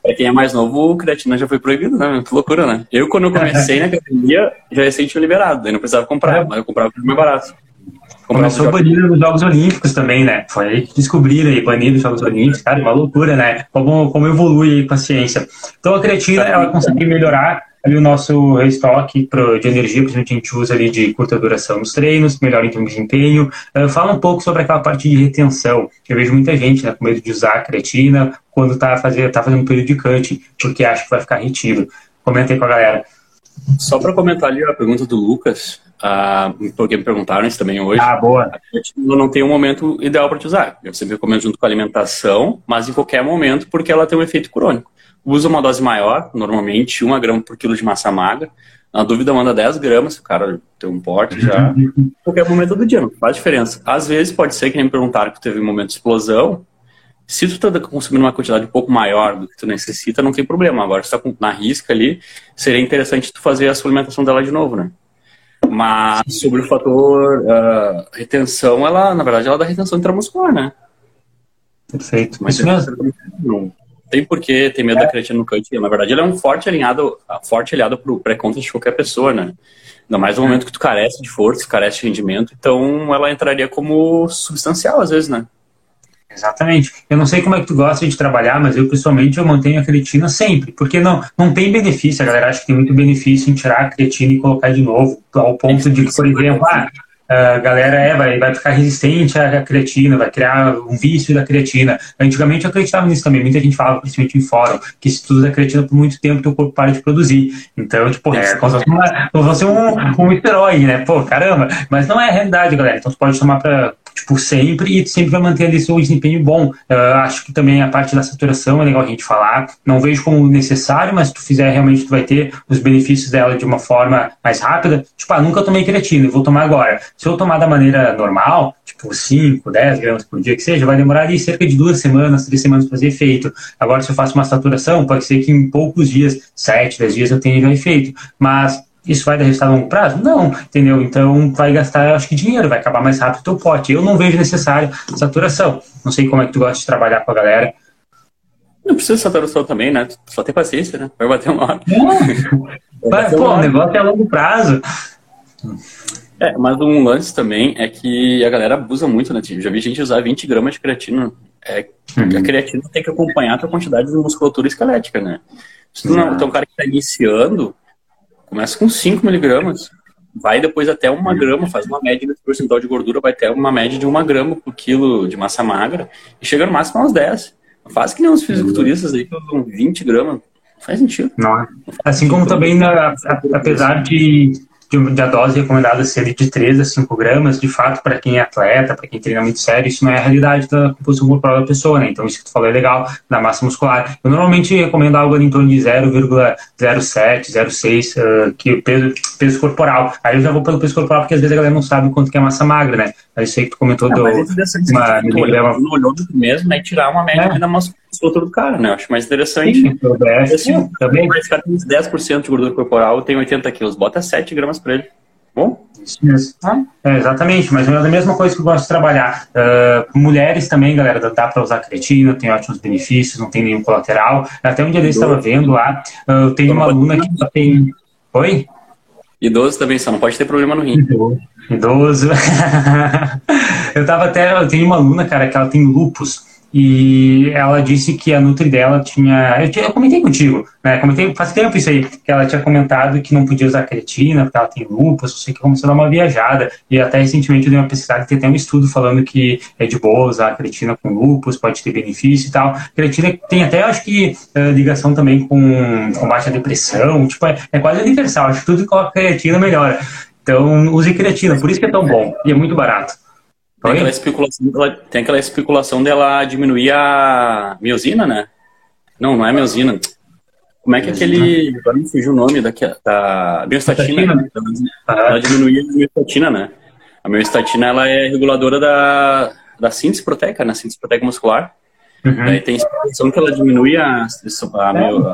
Pra quem é mais novo, creatina já foi proibido, né? Que loucura, né? Eu, quando eu comecei na academia, já tinha liberado, daí não precisava comprar, é. mas eu comprava mais barato. Começou banido nos Jogos Olímpicos também, né? Foi aí que descobriram aí, banido nos Jogos Olímpicos, cara, uma loucura, né? Como, como evolui aí com a ciência. Então a creatina, ela consegue melhorar ali o nosso restock de energia, principalmente a gente usa ali de curta duração nos treinos, melhor em termos de desempenho. Uh, fala um pouco sobre aquela parte de retenção. Eu vejo muita gente né, com medo de usar a creatina quando está fazer, tá fazendo um período de cut, porque acha que vai ficar retido. Comenta aí com a galera. Só para comentar ali a pergunta do Lucas, uh, porque me perguntaram isso também hoje. Ah, boa. A não tem um momento ideal para te usar. Eu sempre recomendo junto com a alimentação, mas em qualquer momento, porque ela tem um efeito crônico usa uma dose maior, normalmente 1 grama por quilo de massa magra. Na dúvida, manda 10 gramas, se o cara tem um porte já. Qualquer momento do dia, não faz diferença. Às vezes pode ser que nem me perguntaram que teve um momento de explosão. Se tu tá consumindo uma quantidade um pouco maior do que tu necessita, não tem problema. Agora, se tá na risca ali, seria interessante tu fazer a suplementação dela de novo, né? Mas sobre o fator uh, retenção, ela, na verdade, ela dá retenção intramuscular, né? Perfeito. Mas Isso mesmo tem por que ter medo da creatina no cut. Na verdade, ele é um forte alinhado, forte aliado pro pré-conta de qualquer pessoa, né? Ainda mais no momento que tu carece de força, carece de rendimento, então ela entraria como substancial às vezes, né? Exatamente. Eu não sei como é que tu gosta de trabalhar, mas eu pessoalmente eu mantenho a creatina sempre, porque não, não tem benefício. A galera acha que tem muito benefício em tirar a creatina e colocar de novo, ao ponto de que, por exemplo, ah, a galera é, vai, vai ficar resistente à creatina, vai criar um vício da creatina. Antigamente eu acreditava nisso também, muita gente falava, principalmente em fórum, que se tu usa creatina por muito tempo, teu corpo para de produzir. Então, tipo, é como se fosse um, um esteroide, né? Pô, caramba. Mas não é a realidade, galera. Então, pode tomar para tipo, sempre, e sempre vai manter ali seu desempenho bom. Uh, acho que também a parte da saturação é legal a gente falar. Não vejo como necessário, mas se tu fizer, realmente tu vai ter os benefícios dela de uma forma mais rápida. Tipo, ah, nunca tomei creatina, vou tomar agora. Se eu tomar da maneira normal, tipo 5, 10 gramas por dia que seja, vai demorar ali cerca de duas semanas, três semanas para fazer efeito. Agora, se eu faço uma saturação, pode ser que em poucos dias, 7, 10 dias, eu tenha já efeito. Mas isso vai dar resultado a longo prazo? Não, entendeu? Então vai gastar, acho que dinheiro, vai acabar mais rápido o teu pote. Eu não vejo necessário saturação. Não sei como é que tu gosta de trabalhar com a galera. Não precisa de saturação também, né? Só ter paciência, né? Vai bater uma hora. Vai, pô, o negócio é a longo prazo. É, mas um lance também é que a galera abusa muito, né? Eu já vi gente usar 20 gramas de creatina. É, uhum. A creatina tem que acompanhar a tua quantidade de musculatura esquelética, né? Se tu não, então, um cara que está iniciando, Começa com 5 miligramas, vai depois até uma grama, faz uma média de percentual de gordura, vai até uma média de uma grama por quilo de massa magra, e chega no máximo aos 10. Faz que nem os fisiculturistas aí que usam 20 gramas. Faz sentido. Não. Assim como também, na, apesar de de, a dose recomendada ser de 3 a 5 gramas, de fato, para quem é atleta, para quem treina muito sério, isso não é a realidade da composição corporal da pessoa, né? Então, isso que tu falou é legal, da massa muscular. Eu normalmente recomendo algo em torno de 0,07, 0,6 uh, que peso, peso corporal. Aí eu já vou pelo peso corporal, porque às vezes a galera não sabe quanto que é massa magra, né? Aí isso aí que tu comentou não, do. Mas é uma. No olhômetro mesmo, né? Tirar uma média é. da musculatura do cara, né? Eu acho mais interessante. Sim, assim, também. Mas cara tem 10% de gordura corporal, tem 80 quilos, bota 7 gramas para ele. Bom? Isso mesmo. É, exatamente, mas é a mesma coisa que eu gosto de trabalhar. Uh, mulheres também, galera, dá para usar creatina, tem ótimos benefícios, não tem nenhum colateral. Até um dia desse estava vendo lá, uh, tem uma aluna que tem. Oi? Idoso também, só não pode ter problema no rim. Idoso. eu tava até. Eu tenho uma aluna, cara, que ela tem lupus. E ela disse que a Nutri dela tinha. Eu, eu comentei contigo, né? Comentei faz tempo isso aí, que ela tinha comentado que não podia usar creatina, porque ela tem lupus, eu sei que começou a dar uma viajada. E até recentemente eu dei uma pesquisada, tem até um estudo falando que é de boa usar creatina com lupus, pode ter benefício e tal. Creatina tem até, acho que, uh, ligação também com combate à depressão, tipo, é, é quase universal. Acho que tudo que coloca creatina melhora. Então, use creatina, por isso que é tão bom e é muito barato. Tem aquela, especulação dela, tem aquela especulação dela diminuir a miosina, né? Não, não é miosina. Como é que aquele. Agora me fugiu o nome daqui, da biostatina. Né? Ela diminuía a biostatina, né? A biostatina ela é reguladora da, da síntese proteica, né? Síntese proteica muscular. Uhum. Daí tem especulação que ela diminui a, a, a,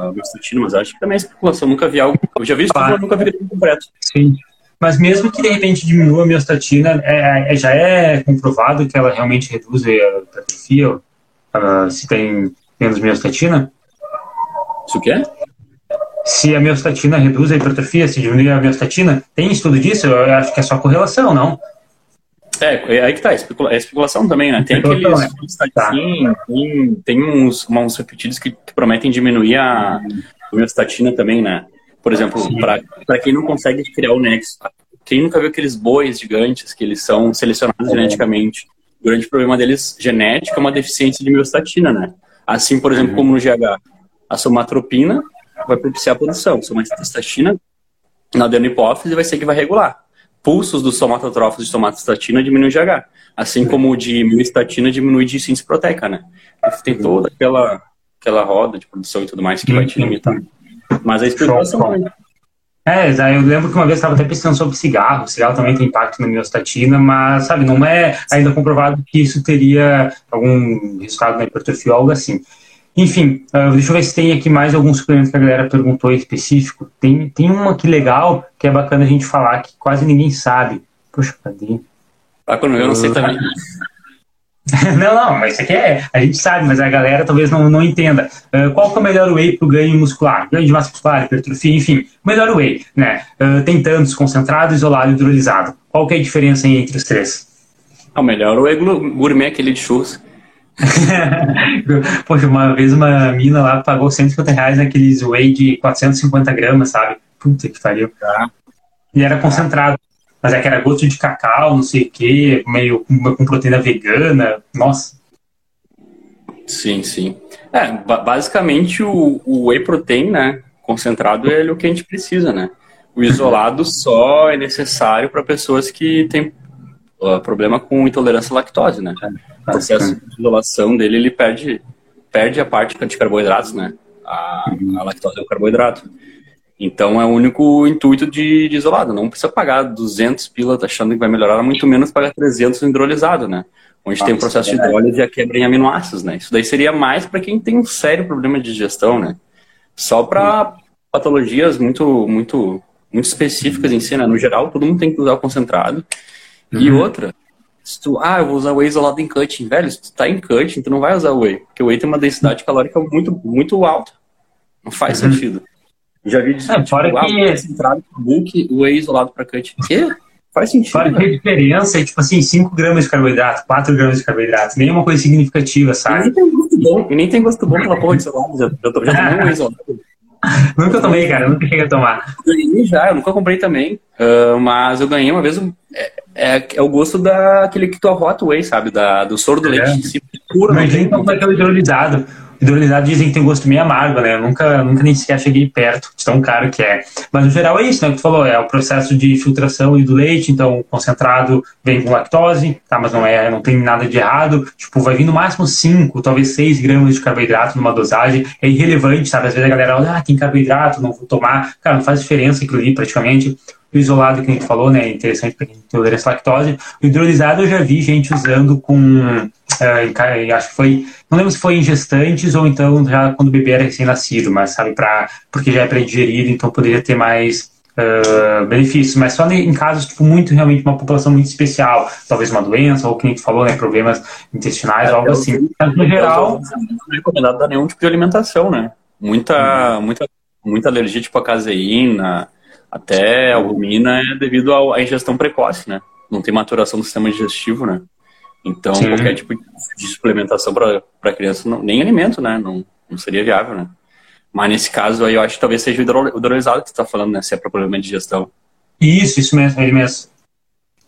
a miostatina, mas acho que também é especulação. Nunca vi algo. Eu já vi isso, ah. mas nunca vi completo. Sim. Mas mesmo que de repente diminua a miostatina, é, é, já é comprovado que ela realmente reduz a hipertrofia uh, se tem menos miostatina? Isso o quê? Se a miostatina reduz a hipertrofia, se diminui a miostatina, tem estudo disso? Eu acho que é só correlação, não? É, é aí que tá, é especulação também, né? Tem aqueles né? tá. tem, tem uns, uns repetidos que, que prometem diminuir a homeostatina também, né? Por exemplo, para quem não consegue criar o nexo, quem nunca viu aqueles bois gigantes que eles são selecionados é. geneticamente? O grande problema deles genético é uma deficiência de miostatina, né? Assim, por exemplo, uhum. como no GH, a somatropina vai propiciar a produção, somatostatina na adenopófise vai ser que vai regular pulsos dos somatotrófos de somatostatina diminui de H, assim como o de miostatina diminui de síntese proteica, né? Tem toda aquela, aquela roda de produção e tudo mais que vai te limitar. Mas a explicação é... É, eu lembro que uma vez estava até pensando sobre cigarro. O cigarro também tem impacto na miostatina, mas, sabe, não é ainda comprovado que isso teria algum resultado na hipertrofia ou algo assim. Enfim, uh, deixa eu ver se tem aqui mais algum suplemento que a galera perguntou específico. Tem, tem um aqui legal que é bacana a gente falar que quase ninguém sabe. Poxa, cadê? Ah, quando eu não sei também. não, não, mas isso aqui é. A gente sabe, mas a galera talvez não, não entenda. Uh, qual que é o melhor whey para o ganho muscular? Ganho de massa muscular, hipertrofia, enfim. O melhor whey, né? Uh, tem tantos, concentrado, isolado e hidrolisado. Qual que é a diferença entre os três? Ah, o melhor whey gourmet, aquele de churros. Poxa, uma vez uma mina lá pagou 150 reais naqueles whey de 450 gramas, sabe? Puta que pariu. Ah. E era concentrado. Mas é que era gosto de cacau, não sei o quê, meio com, com proteína vegana. Nossa. Sim, sim. É, basicamente o, o whey protein, né? Concentrado é o que a gente precisa, né? O isolado só é necessário para pessoas que têm uh, problema com intolerância à lactose, né? O processo de isolação dele, ele perde, perde a parte de carboidratos, né? A, a lactose é o carboidrato. Então é o único intuito de, de, isolado. Não precisa pagar 200 pila tá achando que vai melhorar, muito menos pagar 300 hidrolisado, né? Onde ah, tem o processo é de hidrólise e a quebra em aminoácidos, né? Isso daí seria mais para quem tem um sério problema de digestão, né? Só para patologias muito, muito, muito específicas em si, né? No geral, todo mundo tem que usar o concentrado. Uhum. E outra, se tu, ah, eu vou usar whey isolado em cutting, velho, se tu tá em cutting, tu não vai usar whey, porque o whey tem uma densidade calórica muito, muito alta. Não faz uhum. sentido. Já vi dizer, é, tipo, fora que... concentrado book, whey isolado para cutting. Que? Faz sentido. Fora que a diferença é, tipo assim, 5 gramas de carboidrato, 4 gramas de carboidrato, nenhuma coisa significativa, sabe? E nem tem gosto bom, e nem tem gosto bom pela porra de isolado, já, já, já tomei um whey isolado. nunca tomei, cara, nunca cheguei a tomar. Ganhei já, eu nunca comprei também, uh, mas eu ganhei uma vez um, é, é, é, o gosto daquele que tu arrota whey, sabe? Da, do soro do é. leite em si, puro. Mas então foi aquele hidrolisado. Hidrolisado dizem que tem gosto meio amargo, né? Eu nunca, nunca nem sequer cheguei perto de tão caro que é. Mas no geral é isso, né? Que tu falou, é o processo de filtração do leite, então o concentrado vem com lactose, tá? Mas não é, não tem nada de errado. Tipo, vai vir no máximo 5, talvez 6 gramas de carboidrato numa dosagem. É irrelevante, sabe? Às vezes a galera olha, ah, tem carboidrato, não vou tomar. Cara, não faz diferença aquilo ali praticamente. O isolado que a gente falou, né? É interessante para quem tem tolerância à lactose. O hidrolisado eu já vi gente usando com. Uh, acho que foi. Não lembro se foi em gestantes ou então já quando o bebê era recém-nascido, mas sabe, pra, porque já é pré-digerido, então poderia ter mais uh, benefícios. Mas só em casos, tipo, muito realmente uma população muito especial, talvez uma doença, ou que a gente falou, né? Problemas intestinais, é, algo assim. Mas no geral. Não é recomendado dar nenhum tipo de alimentação, né? Muita, hum. muita, muita alergia, tipo a caseína até a albumina é devido à ingestão precoce, né? Não tem maturação do sistema digestivo, né? Então, Sim. qualquer tipo de suplementação para criança, não, nem alimento, né? Não, não seria viável, né? Mas nesse caso aí, eu acho que talvez seja o hidrolisado que você está falando, né? Se é para problema de digestão. Isso, isso mesmo, ele mesmo.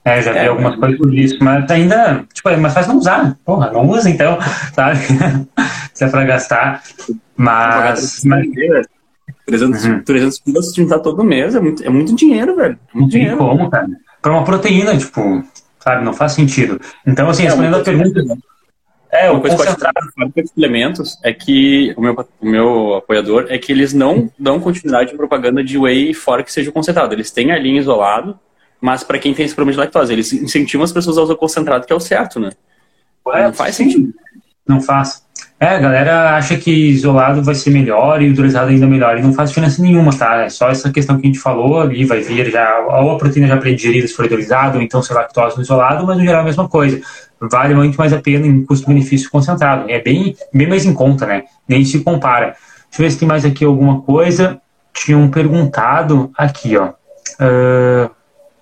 É, já vi é, algumas é. coisas por isso, mas ainda, tipo, é mais fácil não usar. Porra, não usa então, sabe? Se é para gastar. Mas. mas... 300, uhum. 300 pila se juntar todo mês é muito, é muito dinheiro, velho. É muito dinheiro. como, cara. Pra uma proteína, tipo, sabe, não faz sentido. Então, assim, é, respondendo a pergunta. É, o concentrado de suplementos é que o meu, o meu apoiador é que eles não dão continuidade em propaganda de whey fora que seja o concentrado. Eles têm a linha isolado, mas para quem tem esse problema de lactose, eles incentivam as pessoas a usar o concentrado, que é o certo, né? não faz sentido. Não faz. É, a galera acha que isolado vai ser melhor e hidrolisado ainda melhor. E não faz diferença nenhuma, tá? É só essa questão que a gente falou ali, vai vir já, ou a proteína já pré-digerida se for hidrolisado, ou então, sei lactose no isolado, mas no geral é a mesma coisa. Vale muito mais a pena em custo-benefício concentrado. É bem, bem mais em conta, né? Nem se compara. Deixa eu ver se tem mais aqui alguma coisa. Tinham perguntado aqui, ó. Uh,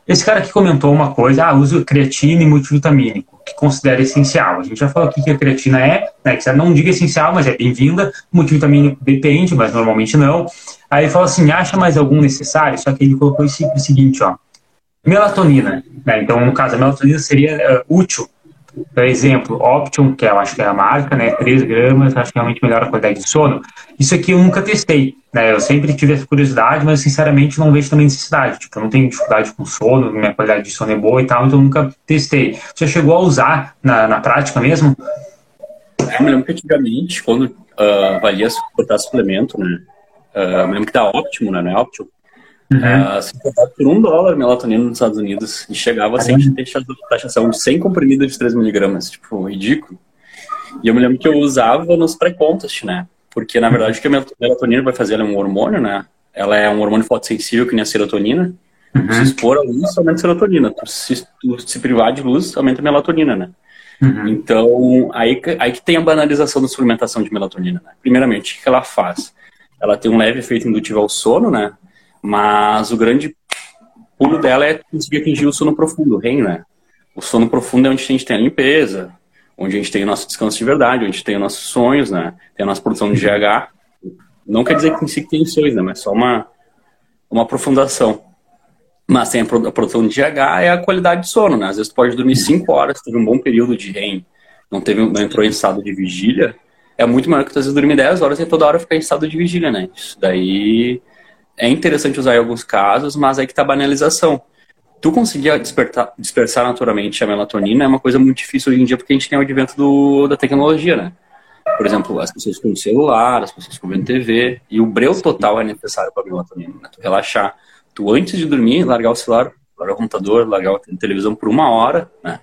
esse cara aqui comentou uma coisa, ah, uso creatina e multivitamínico, que considera essencial. A gente já falou aqui que a creatina é, né, que não diga essencial, mas é bem-vinda, multivitamínico depende, mas normalmente não. Aí ele fala assim, acha mais algum necessário? Só que ele colocou o seguinte, ó, melatonina, né, então no caso a melatonina seria uh, útil por exemplo, Option, que eu acho que é a marca, né? 3 gramas, acho que realmente melhora a qualidade de sono. Isso aqui eu nunca testei, né? Eu sempre tive essa curiosidade, mas sinceramente não vejo também necessidade. Tipo, eu não tenho dificuldade com sono, minha qualidade de sono é boa e tal, então eu nunca testei. Você chegou a usar na, na prática mesmo? Eu me lembro que antigamente, quando uh, valia suplemento, né? Uh, eu lembro que da Optimo, né? Não é? Uhum. Uh, se por um dólar melatonina nos Estados Unidos e chegava a ter taxação de 100 comprimidos de 3 miligramas, tipo, ridículo. E eu me lembro que eu usava nos pré-contest, né? Porque, na verdade, o que a melatonina vai fazer, ela é um hormônio, né? Ela é um hormônio fotossensível que nem a serotonina. Uhum. Se expor à luz, aumenta a serotonina. Se, se privar de luz, aumenta a melatonina, né? Uhum. Então, aí, aí que tem a banalização da suplementação de melatonina, né? Primeiramente, o que ela faz? Ela tem um leve efeito indutivo ao sono, né? Mas o grande pulo dela é conseguir atingir o sono profundo, o REM, né? O sono profundo é onde a gente tem a limpeza, onde a gente tem o nosso descanso de verdade, onde tem os nossos sonhos, né? Tem a nossa produção de GH. Não quer dizer que em si tem sonhos, né? Mas só uma, uma aprofundação. Mas tem a produção de GH é a qualidade de sono, né? Às vezes tu pode dormir 5 horas, teve um bom período de REM, não, teve, não entrou em estado de vigília, é muito melhor que tu às vezes dormir 10 horas e toda hora ficar em estado de vigília, né? Isso daí é interessante usar em alguns casos, mas aí que tá a banalização. Tu conseguir despertar, dispersar naturalmente a melatonina é uma coisa muito difícil hoje em dia porque a gente tem o advento do, da tecnologia, né? Por exemplo, as pessoas com celular, as pessoas com vendo TV, e o breu total é necessário para a melatonina, né? Tu relaxar. Tu, antes de dormir, largar o celular, largar o computador, largar a televisão por uma hora, né?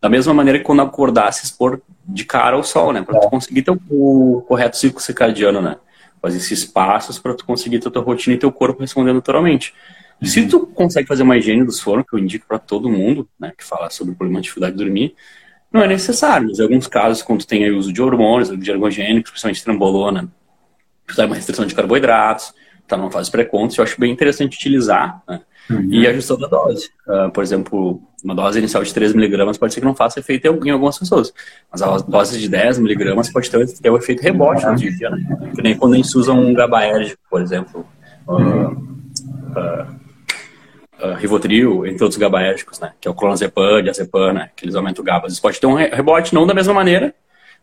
Da mesma maneira que quando acordar, se expor de cara ao sol, né? Para tu conseguir ter o correto ciclo circadiano, né? Fazer esses passos para tu conseguir ter tua rotina e teu corpo responder naturalmente. Uhum. Se tu consegue fazer uma higiene do sono, que eu indico para todo mundo, né, que fala sobre o problema de dificuldade de dormir, não é necessário, mas em alguns casos, quando tem o uso de hormônios, de ergogênicos, principalmente trambolona, tu tá uma restrição de carboidratos, tá numa fase pré-contos, eu acho bem interessante utilizar, né? Uhum. E ajustando a dose. Uh, por exemplo, uma dose inicial de 3mg pode ser que não faça efeito em algumas pessoas. Mas a dose de 10mg pode ter, ter o efeito rebote no dia a dia. Né? Que nem quando a gente usa um gabaérgico, por exemplo. Uh, uh, Uh, Rivotril, entre outros gabaérgicos, né? Que é o clonazepam, diazepam, né? Que eles aumentam o GABA. Às pode ter um rebote, não da mesma maneira,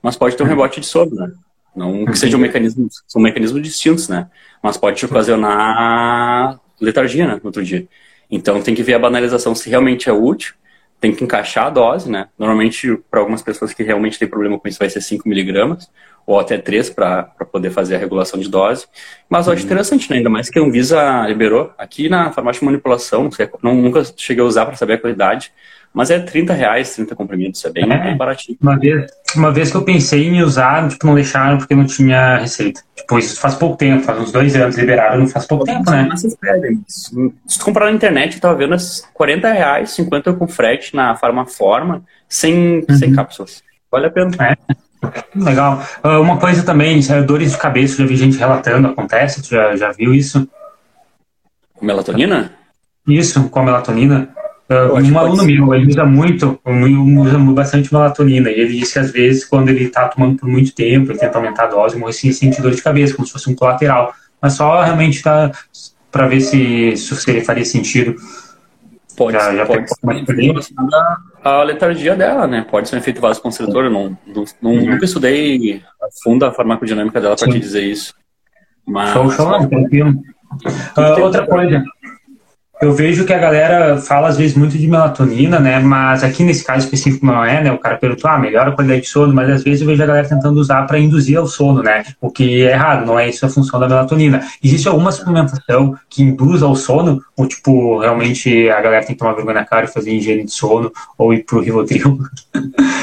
mas pode ter um rebote de sono, né? Não que sejam mecanismos, são mecanismos distintos, né? Mas pode te ocasionar letargia, né? No outro dia. Então tem que ver a banalização se realmente é útil, tem que encaixar a dose, né? Normalmente, para algumas pessoas que realmente têm problema com isso, vai ser 5 miligramas, ou até 3 para poder fazer a regulação de dose. Mas eu acho uhum. interessante, né? Ainda mais que a Anvisa liberou. Aqui na farmácia de manipulação, não, nunca cheguei a usar para saber a qualidade, mas é 30 reais, 30 comprimidos, é bem, é, bem baratinho. Uma vez, uma vez que eu pensei em usar, tipo, não deixaram porque não tinha receita. Tipo, isso faz pouco tempo, faz uns dois anos liberaram, não faz pouco tempo, né? Mas vocês pedem. Se tu comprar na internet, eu tava vendo 40 reais, 50 com frete na Farmaforma, sem, uhum. sem cápsulas. Vale a pena. É. Legal. Uh, uma coisa também, é dores de cabeça, já vi gente relatando, acontece? Tu já, já viu isso? Com melatonina? Isso, com a melatonina. Uh, um aluno meu, ele usa muito, usa bastante melatonina, e ele disse que às vezes, quando ele está tomando por muito tempo, ele tenta aumentar a dose, morre sem sentir dor de cabeça, como se fosse um colateral. Mas só realmente tá para ver se, se ele faria sentido. Pode, já, já pode ser a letargia dela, né? Pode ser um efeito vasoconstritor. Eu não, não, não uhum. nunca estudei a fundo a farmacodinâmica dela para te dizer isso. Mas... Show, show, tranquilo. Uh, outra coisa, eu vejo que a galera fala às vezes muito de melatonina, né? Mas aqui nesse caso específico não é, né? O cara perguntou, ah, melhora a qualidade de sono, mas às vezes eu vejo a galera tentando usar para induzir ao sono, né? O que é errado, não é isso a função da melatonina. Existe alguma suplementação que induz ao sono? Ou, tipo, realmente a galera tem que tomar vergonha na cara e fazer higiene de sono ou ir pro Rivotril?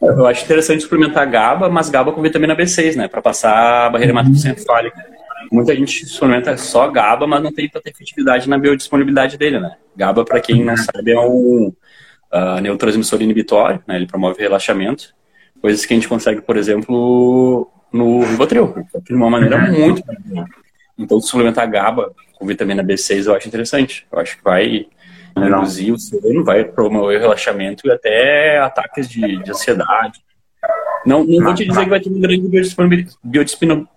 Eu acho interessante suplementar GABA, mas GABA com vitamina B6, né? Para passar a barreira hematocefálica. Muita gente suplementa só GABA, mas não tem tanta efetividade na biodisponibilidade dele, né? GABA, para quem não sabe, é um uh, neurotransmissor inibitório, né? Ele promove relaxamento. Coisas que a gente consegue, por exemplo, no Rivotril, de uma maneira muito Então, suplementar GABA com vitamina B6 eu acho interessante. Eu acho que vai reduzir o sono, vai promover o relaxamento e até ataques de, de ansiedade. Não, não vou te dizer que vai ter uma grande biodisponibilidade,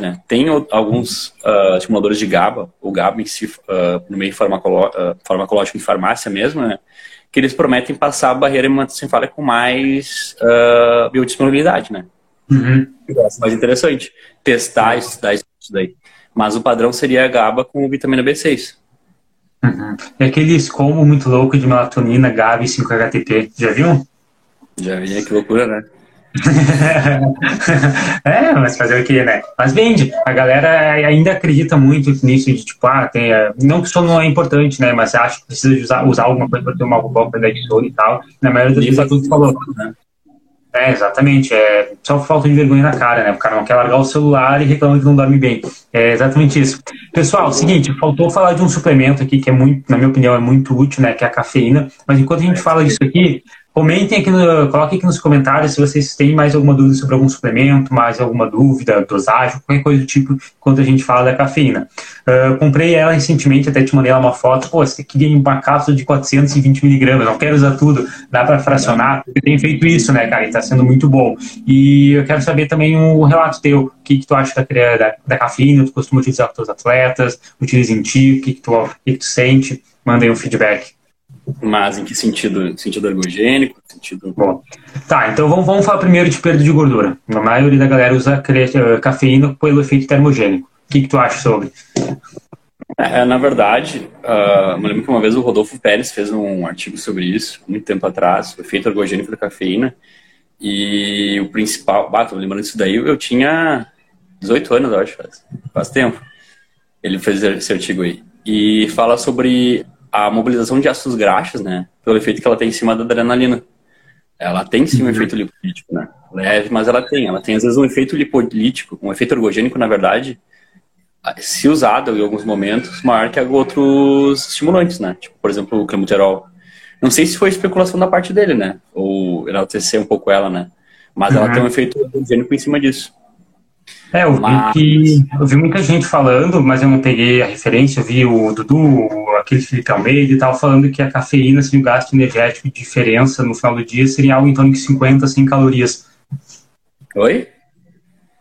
né? Tem alguns uh, estimuladores de GABA, o GABA em si, uh, no meio farmacolo uh, farmacológico em farmácia mesmo, né? Que eles prometem passar a barreira hematocefálica com mais biodisponibilidade, né? Uhum. mais interessante. Testar, estudar isso daí. Mas o padrão seria a GABA com vitamina B6. Uhum. E aqueles combo muito louco de melatonina, GABA e 5-HTP, já viu? Já vi, que loucura, né? é, mas fazer o que, né? Mas vende. A galera ainda acredita muito nisso de tipo, ah, tem. Eh, não que sono não é importante, né? Mas acha que precisa usar, usar alguma coisa para ter uma boa qualidade de sono e tal. Na maioria das vezes é tudo que falou. Né? É, exatamente. É só falta de vergonha na cara, né? O cara não quer largar o celular e reclama que não dorme bem. É exatamente isso. Pessoal, seguinte, faltou falar de um suplemento aqui que é muito, na minha opinião, é muito útil, né? Que é a cafeína. Mas enquanto a gente fala disso aqui, Comentem aqui, no, coloquem aqui nos comentários se vocês têm mais alguma dúvida sobre algum suplemento, mais alguma dúvida, dosagem, qualquer coisa do tipo, enquanto a gente fala da cafeína. Uh, comprei ela recentemente, até te mandei lá uma foto. Pô, você queria uma cápsula de 420 miligramas, não quero usar tudo, dá para fracionar. Eu tenho feito isso, né, cara, e tá sendo muito bom. E eu quero saber também o relato teu, o que, que tu acha da, da, da cafeína, tu costuma utilizar com teus atletas, utiliza em ti, o que, que, tu, o que, que tu sente, manda aí um feedback. Mas em que sentido? Sentido ergogênico? Sentido... Bom, tá, então vamos, vamos falar primeiro de perda de gordura. A maioria da galera usa eh, cafeína pelo efeito termogênico. O que, que tu acha sobre? É, na verdade, uh, me lembro que uma vez o Rodolfo Pérez fez um artigo sobre isso, muito tempo atrás, o efeito ergogênico da cafeína. E o principal, bato, lembrando disso daí, eu tinha 18 anos, eu acho, faz, faz tempo. Ele fez esse artigo aí. E fala sobre a mobilização de ácidos graxos, né, pelo efeito que ela tem em cima da adrenalina. Ela tem sim um uhum. efeito lipolítico, né? Leve, mas ela tem. Ela tem às vezes um efeito lipolítico, um efeito ergogênico, na verdade, se usado em alguns momentos, maior que outros estimulantes, né? Tipo, por exemplo, o clenbuterol. Não sei se foi especulação da parte dele, né? Ou enaltecer um pouco ela, né? Mas uhum. ela tem um efeito ergogênico em cima disso. É, eu vi mas... que eu vi muita gente falando, mas eu não peguei a referência, eu vi o Dudu, aquele Felipe Almeida e tal, falando que a cafeína, assim, o gasto energético de diferença no final do dia seria algo em torno de 50, 100 calorias. Oi?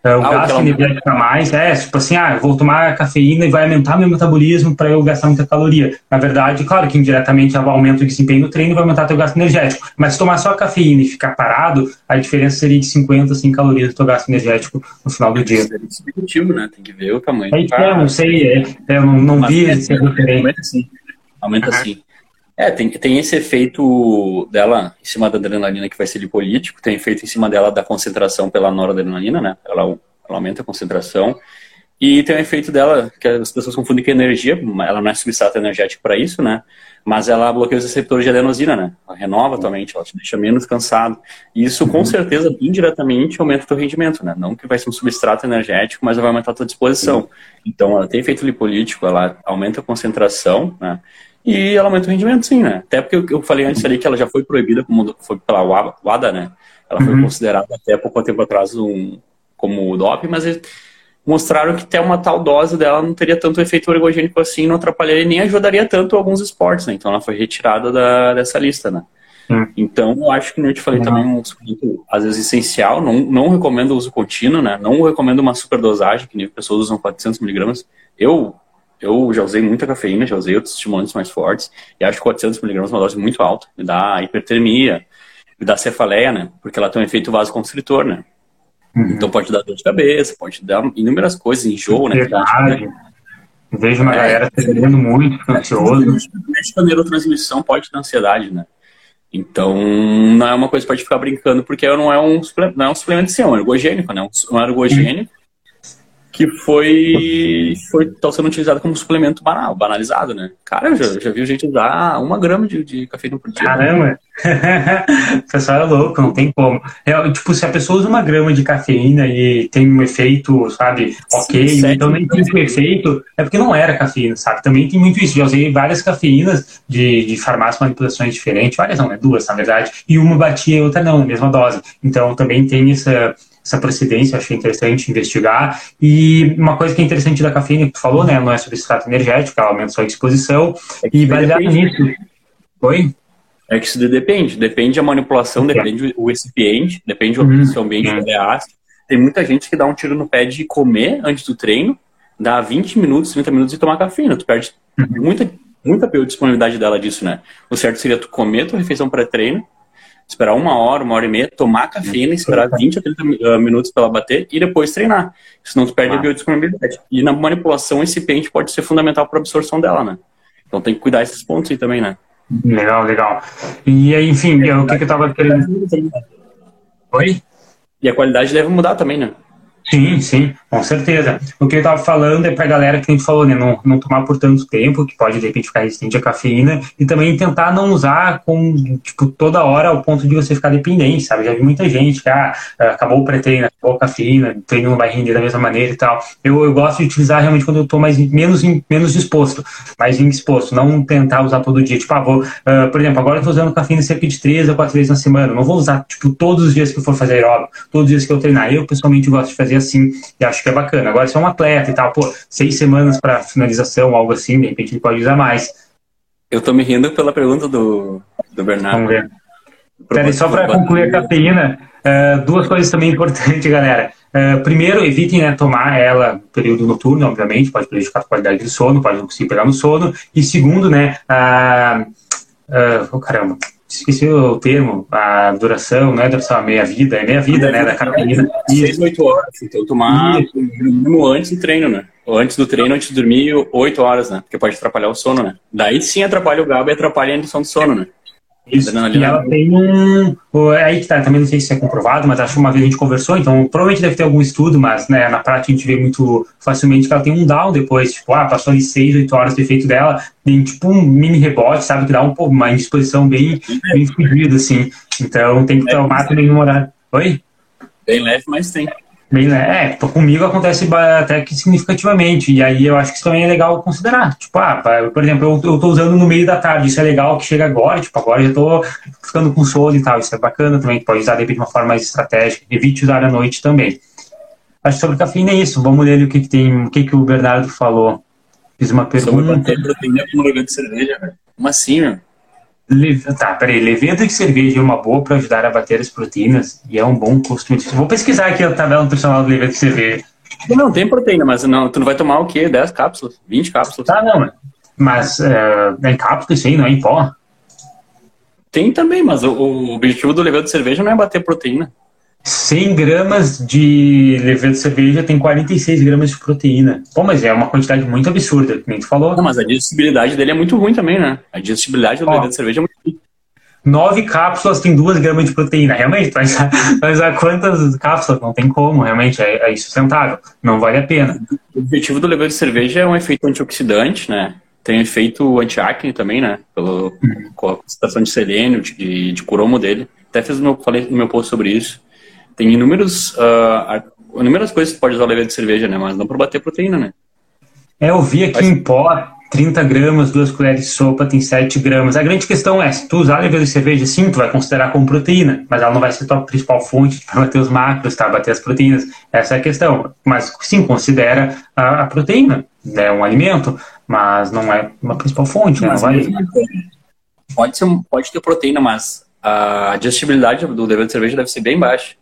É, o ah, gasto energético a mais é tipo assim, ah, eu vou tomar cafeína e vai aumentar meu metabolismo para eu gastar muita caloria. Na verdade, claro que indiretamente aumenta o desempenho do treino e vai aumentar teu gasto energético. Mas se tomar só cafeína e ficar parado, a diferença seria de 50 100 calorias do teu gasto energético no final do dia. É subjetivo, né? Tem que ver o tamanho. É, é não sei, é, é, eu não, não vi esse Aumenta sim. Aumenta sim. É, tem, tem esse efeito dela em cima da adrenalina que vai ser lipolítico, tem efeito em cima dela da concentração pela noradrenalina, né? Ela, ela aumenta a concentração. E tem o efeito dela, que as pessoas confundem com energia, ela não é substrato energético para isso, né? Mas ela bloqueia os receptores de adenosina, né? Ela renova tua mente, ela te deixa menos cansado. E isso, com certeza, indiretamente aumenta o teu rendimento, né? Não que vai ser um substrato energético, mas vai aumentar a tua disposição. Então, ela tem efeito lipolítico, ela aumenta a concentração, né? E ela aumenta o rendimento, sim, né? Até porque eu falei antes ali que ela já foi proibida como foi pela WADA, né? Ela foi uhum. considerada até pouco tempo atrás um, como doping, mas eles mostraram que até uma tal dose dela não teria tanto efeito ergogênico assim, não atrapalharia nem ajudaria tanto alguns esportes, né? Então ela foi retirada da, dessa lista, né? Uhum. Então, eu acho que, como eu te falei, uhum. também é um suplemento, às vezes, essencial. Não, não recomendo o uso contínuo, né? Não recomendo uma superdosagem, que nem pessoas usam 400 miligramas. Eu eu já usei muita cafeína, já usei outros estimulantes mais fortes, e acho que 400 miligramas é uma dose muito alta, me dá hipertermia, me dá cefaleia, né? Porque ela tem um efeito vasoconstritor, né? Uhum. Então pode dar dor de cabeça, pode dar inúmeras coisas, enjoo, né? Verdade. Vejo uma é, galera tremendo muito, ansioso. Mexe com a neurotransmissão, pode dar ansiedade, né? Então, não é uma coisa que pode ficar brincando, porque não é um, não é um suplemento assim, é um ergogênico, né? Um ergogênico que foi foi tá sendo utilizado como suplemento banal, banalizado, né? Cara, eu já, já vi gente usar uma grama de, de cafeína por dia. Caramba! o pessoal é louco, não tem como. É, tipo, se a pessoa usa uma grama de cafeína e tem um efeito, sabe, ok, Sim, então nem tem um efeito, é porque não era cafeína, sabe? Também tem muito isso. Já usei várias cafeínas de, de farmácia, manipulações diferentes, várias não, né? Duas, na verdade, e uma batia e outra não, na mesma dose. Então também tem essa essa procedência, achei interessante investigar. E uma coisa que é interessante da cafeína que tu falou, né, não é substrato energético, ela aumenta sua exposição. É e baseado nisso. Oi? É que isso depende, depende a manipulação, depende o recipiente, depende uhum. se o ambiente uhum. é ácido. Tem muita gente que dá um tiro no pé de comer antes do treino, dá 20 minutos, 30 minutos e tomar cafeína. Tu perde uhum. muita, muita disponibilidade dela disso, né? O certo seria tu comer tua refeição pré-treino, esperar uma hora, uma hora e meia, tomar cafeína, esperar 20 a 30 ah, minutos para ela bater e depois treinar. Senão tu perde ah. a biodisponibilidade. E na manipulação, esse pente pode ser fundamental para a absorção dela, né? Então tem que cuidar desses pontos aí também, né? Legal, legal. E enfim, o que, que eu tava querendo. Oi? E a qualidade deve mudar também, né? Sim, sim, com certeza. O que eu estava falando é para a galera que a gente falou, né, não, não tomar por tanto tempo, que pode de repente ficar resistente à cafeína, e também tentar não usar com, tipo, toda hora ao ponto de você ficar dependente, sabe? Já vi muita gente que, ah, acabou o pré-treino, acabou a cafeína, o treino não vai render da mesma maneira e tal. Eu, eu gosto de utilizar realmente quando eu estou mais, menos, menos disposto, mais indisposto, não tentar usar todo dia. Tipo, ah, vou, uh, por exemplo, agora eu estou usando cafeína cerca de três a quatro vezes na semana, não vou usar, tipo, todos os dias que eu for fazer aeróbico, todos os dias que eu treinar. Eu, pessoalmente, gosto de fazer fazer assim, e acho que é bacana. Agora, se é um atleta e tal, pô, seis semanas para finalização, algo assim, de repente ele pode usar mais. Eu tô me rindo pela pergunta do, do Bernardo. Vamos ver. Peraí, só para concluir a cafeína, uh, duas coisas também importantes, galera. Uh, primeiro, evitem né, tomar ela no período noturno, obviamente, pode prejudicar a qualidade do sono, pode não conseguir pegar no sono. E segundo, né, uh, uh, oh, caramba, esqueci o termo, a duração, não é duração, a meia-vida, é meia-vida, né, da cafeína. 6, 8 horas, então tomar no antes do treino, né? Ou antes do treino, antes de dormir, 8 horas, né? Porque pode atrapalhar o sono, né? Daí sim atrapalha o GABA e atrapalha a indução do sono, né? Isso. E ela tem um. É aí que tá, também não sei se é comprovado, mas acho que uma vez a gente conversou, então provavelmente deve ter algum estudo, mas né, na prática a gente vê muito facilmente que ela tem um down depois, tipo, ah, passou ali 6, 8 horas do efeito dela, tem tipo um mini rebote, sabe, que dá um, uma indisposição bem, bem fodida, assim. Então tem que tomar também no horário. Oi? Bem leve, mas tem. Bem, né? É, comigo acontece até que significativamente, e aí eu acho que isso também é legal considerar. Tipo, ah, por exemplo, eu, eu tô usando no meio da tarde, isso é legal que chega agora, tipo, agora eu tô ficando com sono e tal, isso é bacana também, pode usar de repente de uma forma mais estratégica, evite usar à noite também. Acho que sobre cafeína é isso, vamos ler o que, que tem, o que, que o Bernardo falou. Fiz uma pergunta. Sobre bater proteína com de cerveja, velho. Como assim, meu? Tá, peraí. Leveda de cerveja é uma boa para ajudar a bater as proteínas e é um bom custo. Vou pesquisar aqui a tabela nutricional do leveda de cerveja. Não, tem proteína, mas não, tu não vai tomar o quê? 10 cápsulas? 20 cápsulas? Tá, não. Mas é, é em cápsula isso aí, não é em pó? Tem também, mas o, o objetivo do leveda de cerveja não é bater proteína. 100 gramas de levedura de cerveja tem 46 gramas de proteína. Pô, mas é uma quantidade muito absurda, que nem tu falou. Não, mas a digestibilidade dele é muito ruim também, né? A digestibilidade do levedura de cerveja é muito ruim. Nove cápsulas tem duas gramas de proteína. Realmente, usar, vai usar quantas cápsulas? Não tem como, realmente, é, é insustentável. Não vale a pena. O objetivo do levedura de cerveja é um efeito antioxidante, né? Tem um efeito antiacne também, né? Pelo, uhum. Com a concentração de selênio, de, de cromo dele. Até fiz meu, falei no meu post sobre isso. Tem inúmeros, uh, inúmeras coisas que pode usar leveza de cerveja, né? Mas não para bater proteína, né? É, eu vi aqui Mas... em pó, 30 gramas, duas colheres de sopa tem 7 gramas. A grande questão é, se tu usar leveza de cerveja, sim, tu vai considerar como proteína, mas ela não vai ser tua principal fonte para bater os macros, tá? Bater as proteínas. Essa é a questão. Mas sim, considera a, a proteína. É um alimento, mas não é uma principal fonte, né? Não vai... Pode, ser, pode ter proteína, mas a digestibilidade do leveza de cerveja deve ser bem baixa.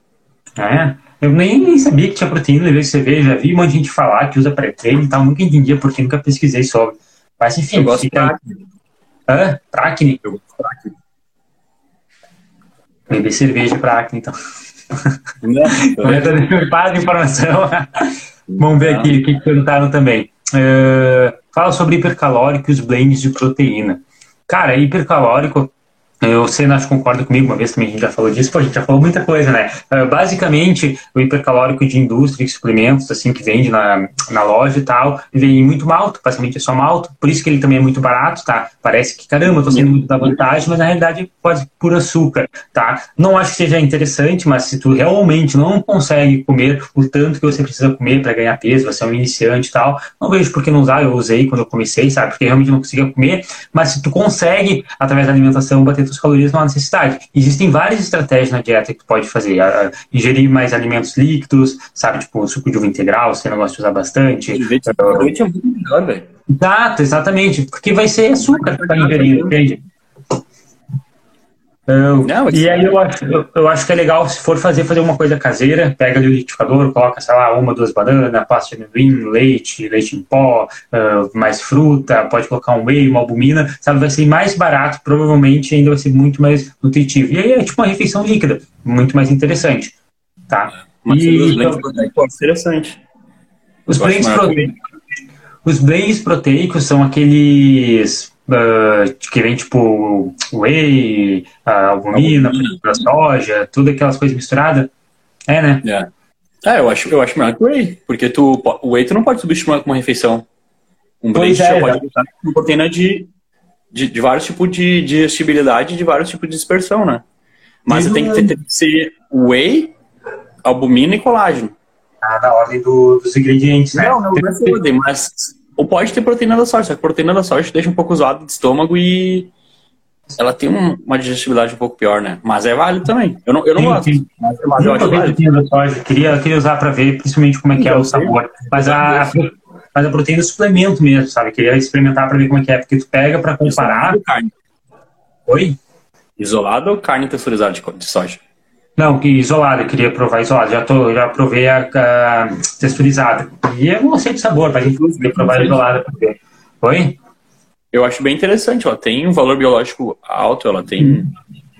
É, eu nem, sabia que tinha proteína de cerveja, já vi um monte de gente falar que usa pré-treino e tal, nunca entendia porque nunca pesquisei sobre. Mas enfim, eu gosto fica... de Hã? Pra acne? Eu gosto acne. Beber cerveja pra acne, então. Não, para de informação. Vamos ver aqui o que perguntaram também. Uh, fala sobre hipercalórico e os blends de proteína. Cara, hipercalórico Sei, acho que concorda comigo, uma vez também a gente já falou disso, pô, a gente já falou muita coisa, né? Uh, basicamente, o hipercalórico de indústria, de suplementos, assim, que vende na, na loja e tal, vem muito malto, basicamente é só malto, por isso que ele também é muito barato, tá? Parece que, caramba, eu tô sendo muito da vantagem, mas na realidade é quase por açúcar, tá? Não acho que seja interessante, mas se tu realmente não consegue comer o tanto que você precisa comer para ganhar peso, você é um iniciante e tal, não vejo por que não usar, eu usei quando eu comecei, sabe? Porque realmente não conseguia comer, mas se tu consegue, através da alimentação, bater suas calorias, não há necessidade. Existem várias estratégias na dieta que tu pode fazer. A, a, ingerir mais alimentos líquidos, sabe? Tipo, suco de uva integral, você não gosta de usar bastante. Leite é muito melhor, velho. Exato, exatamente. Porque vai ser açúcar que tá ingerindo, entende? Eu, não, e aí eu acho, eu, eu, acho que é legal, se for fazer, fazer uma coisa caseira, pega ali o liquidificador, coloca, sei lá, uma, duas bananas, pasta de amendoim, leite, leite em pó, uh, mais fruta, pode colocar um whey, uma albumina, sabe, vai ser mais barato, provavelmente ainda vai ser muito mais nutritivo. E aí é tipo uma refeição líquida, muito mais interessante, tá? Mas e, ser interessante. Os blends, proteicos, os blends proteicos são aqueles uh, que vem tipo whey, uh, albumina, da soja, tudo aquelas coisas misturadas. É, né? É. É, eu acho, eu acho melhor que o whey, porque tu, o whey tu não pode substituir com uma refeição. Um blend é, pode usar com proteína de, de, de, vários tipos de digestibilidade de vários tipos de dispersão, né? Mas tem que, ter, tem que ser whey, albumina e colágeno. Ah, na ordem do, dos ingredientes, né? Não, não, não é ordem, mas ou pode ter proteína da soja, só que a proteína da soja deixa um pouco zoado de estômago e ela tem um, uma digestibilidade um pouco pior, né? Mas é válido também. Eu não, eu não sim, gosto. Sim. Mas, mas eu, acho válido. Da soja. Queria, queria usar para ver, principalmente como é que é o sabor. Mas a, mas a proteína é suplemento mesmo, sabe? Queria experimentar para ver como é que é, porque tu pega para comparar. Carne. Oi? Isolado ou carne texturizada de, de soja? Não, que isolada, queria provar isolada. Já, tô, já provei a, a texturizada. E eu não sei de sabor, mas gente queria provar isolada. Porque... Oi? Eu acho bem interessante, ela tem um valor biológico alto, ela tem. Hum.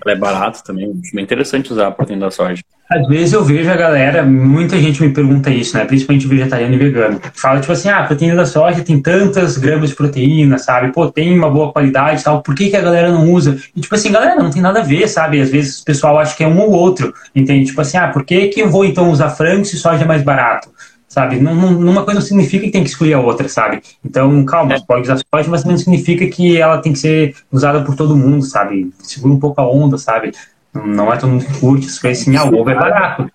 Ela é barata também. Acho bem interessante usar a proteína da soja. Às vezes eu vejo a galera, muita gente me pergunta isso, né? Principalmente vegetariano e vegano. Fala tipo assim, ah, a proteína da soja tem tantas gramas de proteína, sabe? Pô, tem uma boa qualidade e tal, por que, que a galera não usa? E tipo assim, galera, não tem nada a ver, sabe? Às vezes o pessoal acha que é um ou outro, entende? Tipo assim, ah, por que, que eu vou então usar frango se soja é mais barato? Sabe? Numa coisa não significa que tem que escolher a outra, sabe? Então, calma, é. pode usar soja, mas não significa que ela tem que ser usada por todo mundo, sabe? Segura um pouco a onda, sabe? Não é todo mundo que curte, isso assim, ah, o ovo é barato.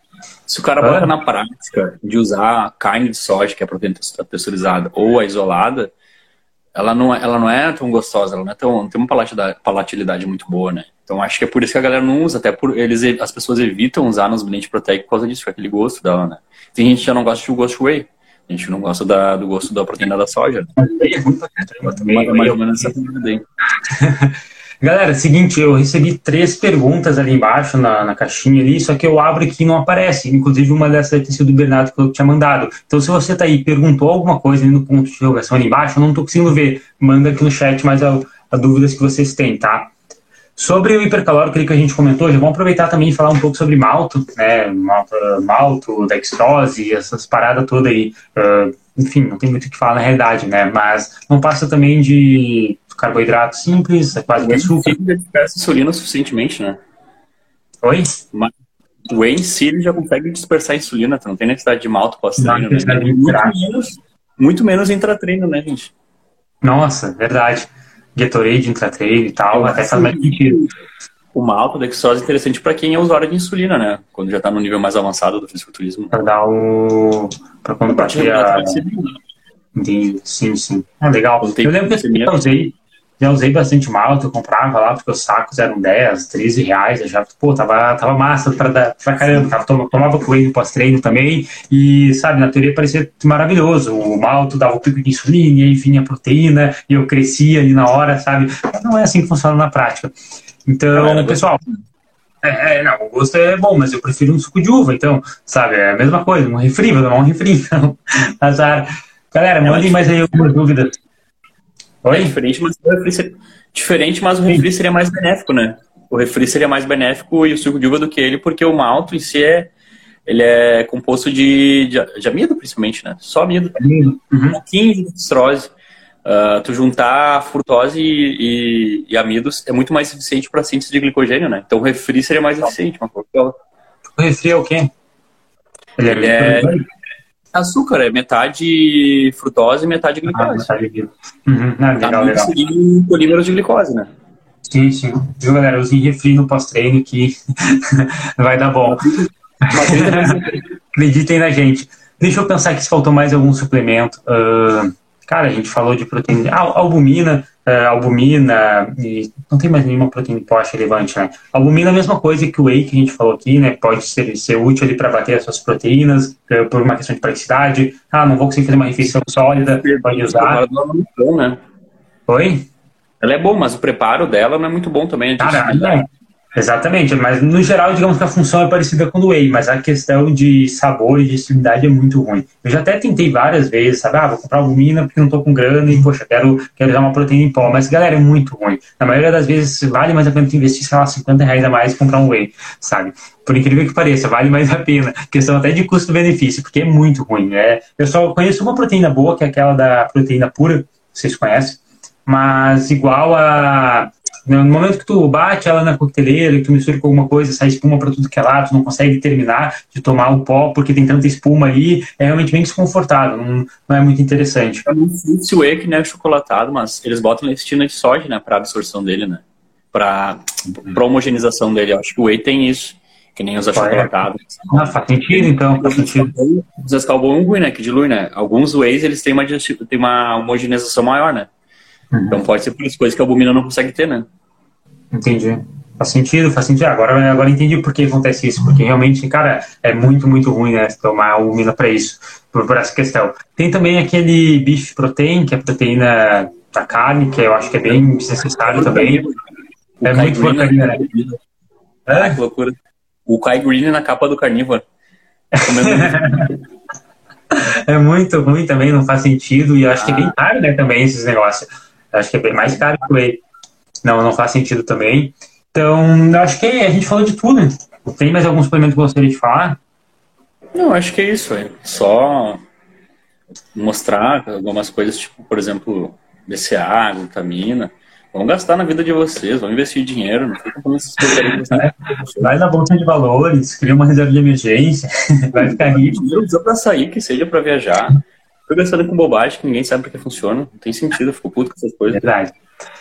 Se o cara bota na prática de usar carne de soja, que é proteína texturizada, ou a isolada, ela não, é, ela não é tão gostosa, ela não, é tão, não tem uma palatilidade muito boa, né? Então acho que é por isso que a galera não usa, até por eles as pessoas evitam usar nos blends proteicos por causa disso, aquele gosto dela, né? Tem gente que já não gosta do gosto whey, a gente não gosta da, do gosto da proteína da soja. É muito mais, mais ou menos essa Galera, seguinte, eu recebi três perguntas ali embaixo na, na caixinha ali, só que eu abro aqui e não aparece. Inclusive, uma dessas deve ter sido do Bernardo que eu tinha mandado. Então, se você tá aí perguntou alguma coisa ali no ponto de interrogação ali embaixo, eu não tô conseguindo ver. Manda aqui no chat mais a, a dúvidas que vocês têm, tá? Sobre o hipercalórico que a gente comentou, já vamos aproveitar também e falar um pouco sobre malto, né? Malto, malto dextrose, essas paradas todas aí. Uh, enfim, não tem muito o que falar na realidade, né? Mas não passa também de carboidrato simples, é quase açúcar. O insulina suficientemente, né? Oi? Mas o whey em si já consegue dispersar a insulina, tu não tem necessidade de malto pós-treino. Né? Muito menos, muito menos intratreino, né, gente? Nossa, verdade. Gatorade, intratreino e tal, até faz mais sentido. O malto dextrose é interessante para quem é usuário de insulina, né? Quando já está no nível mais avançado do fisiculturismo. Para dar o... para quando bater a... Entendi, sim, sim. É legal. Eu lembro que eu usei, já usei bastante malta, eu comprava lá, porque os sacos eram 10, 13 reais, já, pô, tava, tava massa pra, pra caramba, tava, tomava coelho pós-treino também, e, sabe, na teoria parecia maravilhoso, o malto dava o pico de insulina, e aí vinha a proteína, e eu crescia ali na hora, sabe, mas não é assim que funciona na prática. Então, é, pessoal, é, é, não, o gosto é bom, mas eu prefiro um suco de uva, então, sabe, é a mesma coisa, um refri, vou tomar um refri, então, azar. Galera, mandem mais aí algumas dúvidas. Oi? É diferente, mas o refri seria, diferente, mas o refri seria mais benéfico, né? O refri seria mais benéfico e o suco de uva do que ele, porque o malto em si é ele é composto de, de, de amido, principalmente, né? Só amido. Uhum. Um pouquinho de dextrose. Uh, tu juntar frutose e, e, e, amidos é muito mais eficiente para síntese de glicogênio, né? Então o refri seria mais eficiente. Uma O refri é o quê? Ele, Ele é, açúcar, é metade frutose e metade glicose. Ah, metade uhum. ah, legal, legal. polímeros de glicose, né? Sim, sim. Viu, galera? Usem refri no pós-treino que vai dar bom. Acreditem na gente. Deixa eu pensar que se faltou mais algum suplemento. Uh, cara, a gente falou de proteína. Ah, albumina, uh, albumina, e não tem mais nenhuma proteína que eu acho relevante, né? Albumina é a mesma coisa que o whey que a gente falou aqui, né? Pode ser, ser útil ali para bater as suas proteínas, uh, por uma questão de praticidade. Ah, não vou conseguir fazer uma refeição sólida, pode usar. Né? Oi? Ela é boa, mas o preparo dela não é muito bom também. Cara, é. Exatamente, mas no geral, digamos que a função é parecida com o Whey, mas a questão de sabor e de digestibilidade é muito ruim. Eu já até tentei várias vezes, sabe? Ah, vou comprar albumina porque não tô com grana e, poxa, quero, quero usar uma proteína em pó. Mas, galera, é muito ruim. Na maioria das vezes, vale mais a pena investir, sei lá, 50 reais a mais e comprar um Whey, sabe? Por incrível que pareça, vale mais a pena. Questão até de custo-benefício, porque é muito ruim. É, eu só conheço uma proteína boa, que é aquela da proteína pura, vocês conhecem, mas igual a no momento que tu bate ela na coqueteleira, que tu mistura com alguma coisa, sai espuma para tudo que é lado, tu não consegue terminar de tomar o pó porque tem tanta espuma ali, é realmente bem desconfortável, não, não é muito interessante. Eu não sei se o whey que não é chocolatado, mas eles botam lectina de soja, né, para absorção dele, né, para homogenização dele. Eu acho que o whey tem isso, que nem os achocolatados. Ah, faz sentido então, faz sentido. Os escalbon ruim, né, que dilui, né, alguns wheys eles têm uma, têm uma homogenização maior, né. Uhum. Então pode ser por isso, coisa que a albumina não consegue ter, né? Entendi. Faz sentido, faz sentido. Agora, agora entendi por que acontece isso, porque realmente, cara, é muito, muito ruim, né, tomar albumina para isso, por, por, essa questão. Tem também aquele beef protein, que é a proteína da carne, que eu acho que é bem necessário também. O é muito porcaria, né? Ah, que loucura. O Kai Green na capa do carnívoro. é muito ruim também, não faz sentido, e eu acho ah. que é bem caro, né, também, esses negócios. Acho que é bem mais caro que o whey. Não, não faz sentido também. Então, acho que a gente falou de tudo. Tem mais algum suplemento que gostaria de falar? Não, acho que é isso. É só mostrar algumas coisas, tipo, por exemplo, BCA, glutamina. Vamos gastar na vida de vocês, vamos investir dinheiro, não fica com essas coisas. Né? Vai na bolsa de valores, cria uma reserva de emergência, vai ficar rico. Dinheiro usa pra sair, que seja pra viajar. Fico gastando com bobagem que ninguém sabe pra que funciona. Não tem sentido, eu fico puto com essas coisas. Verdade.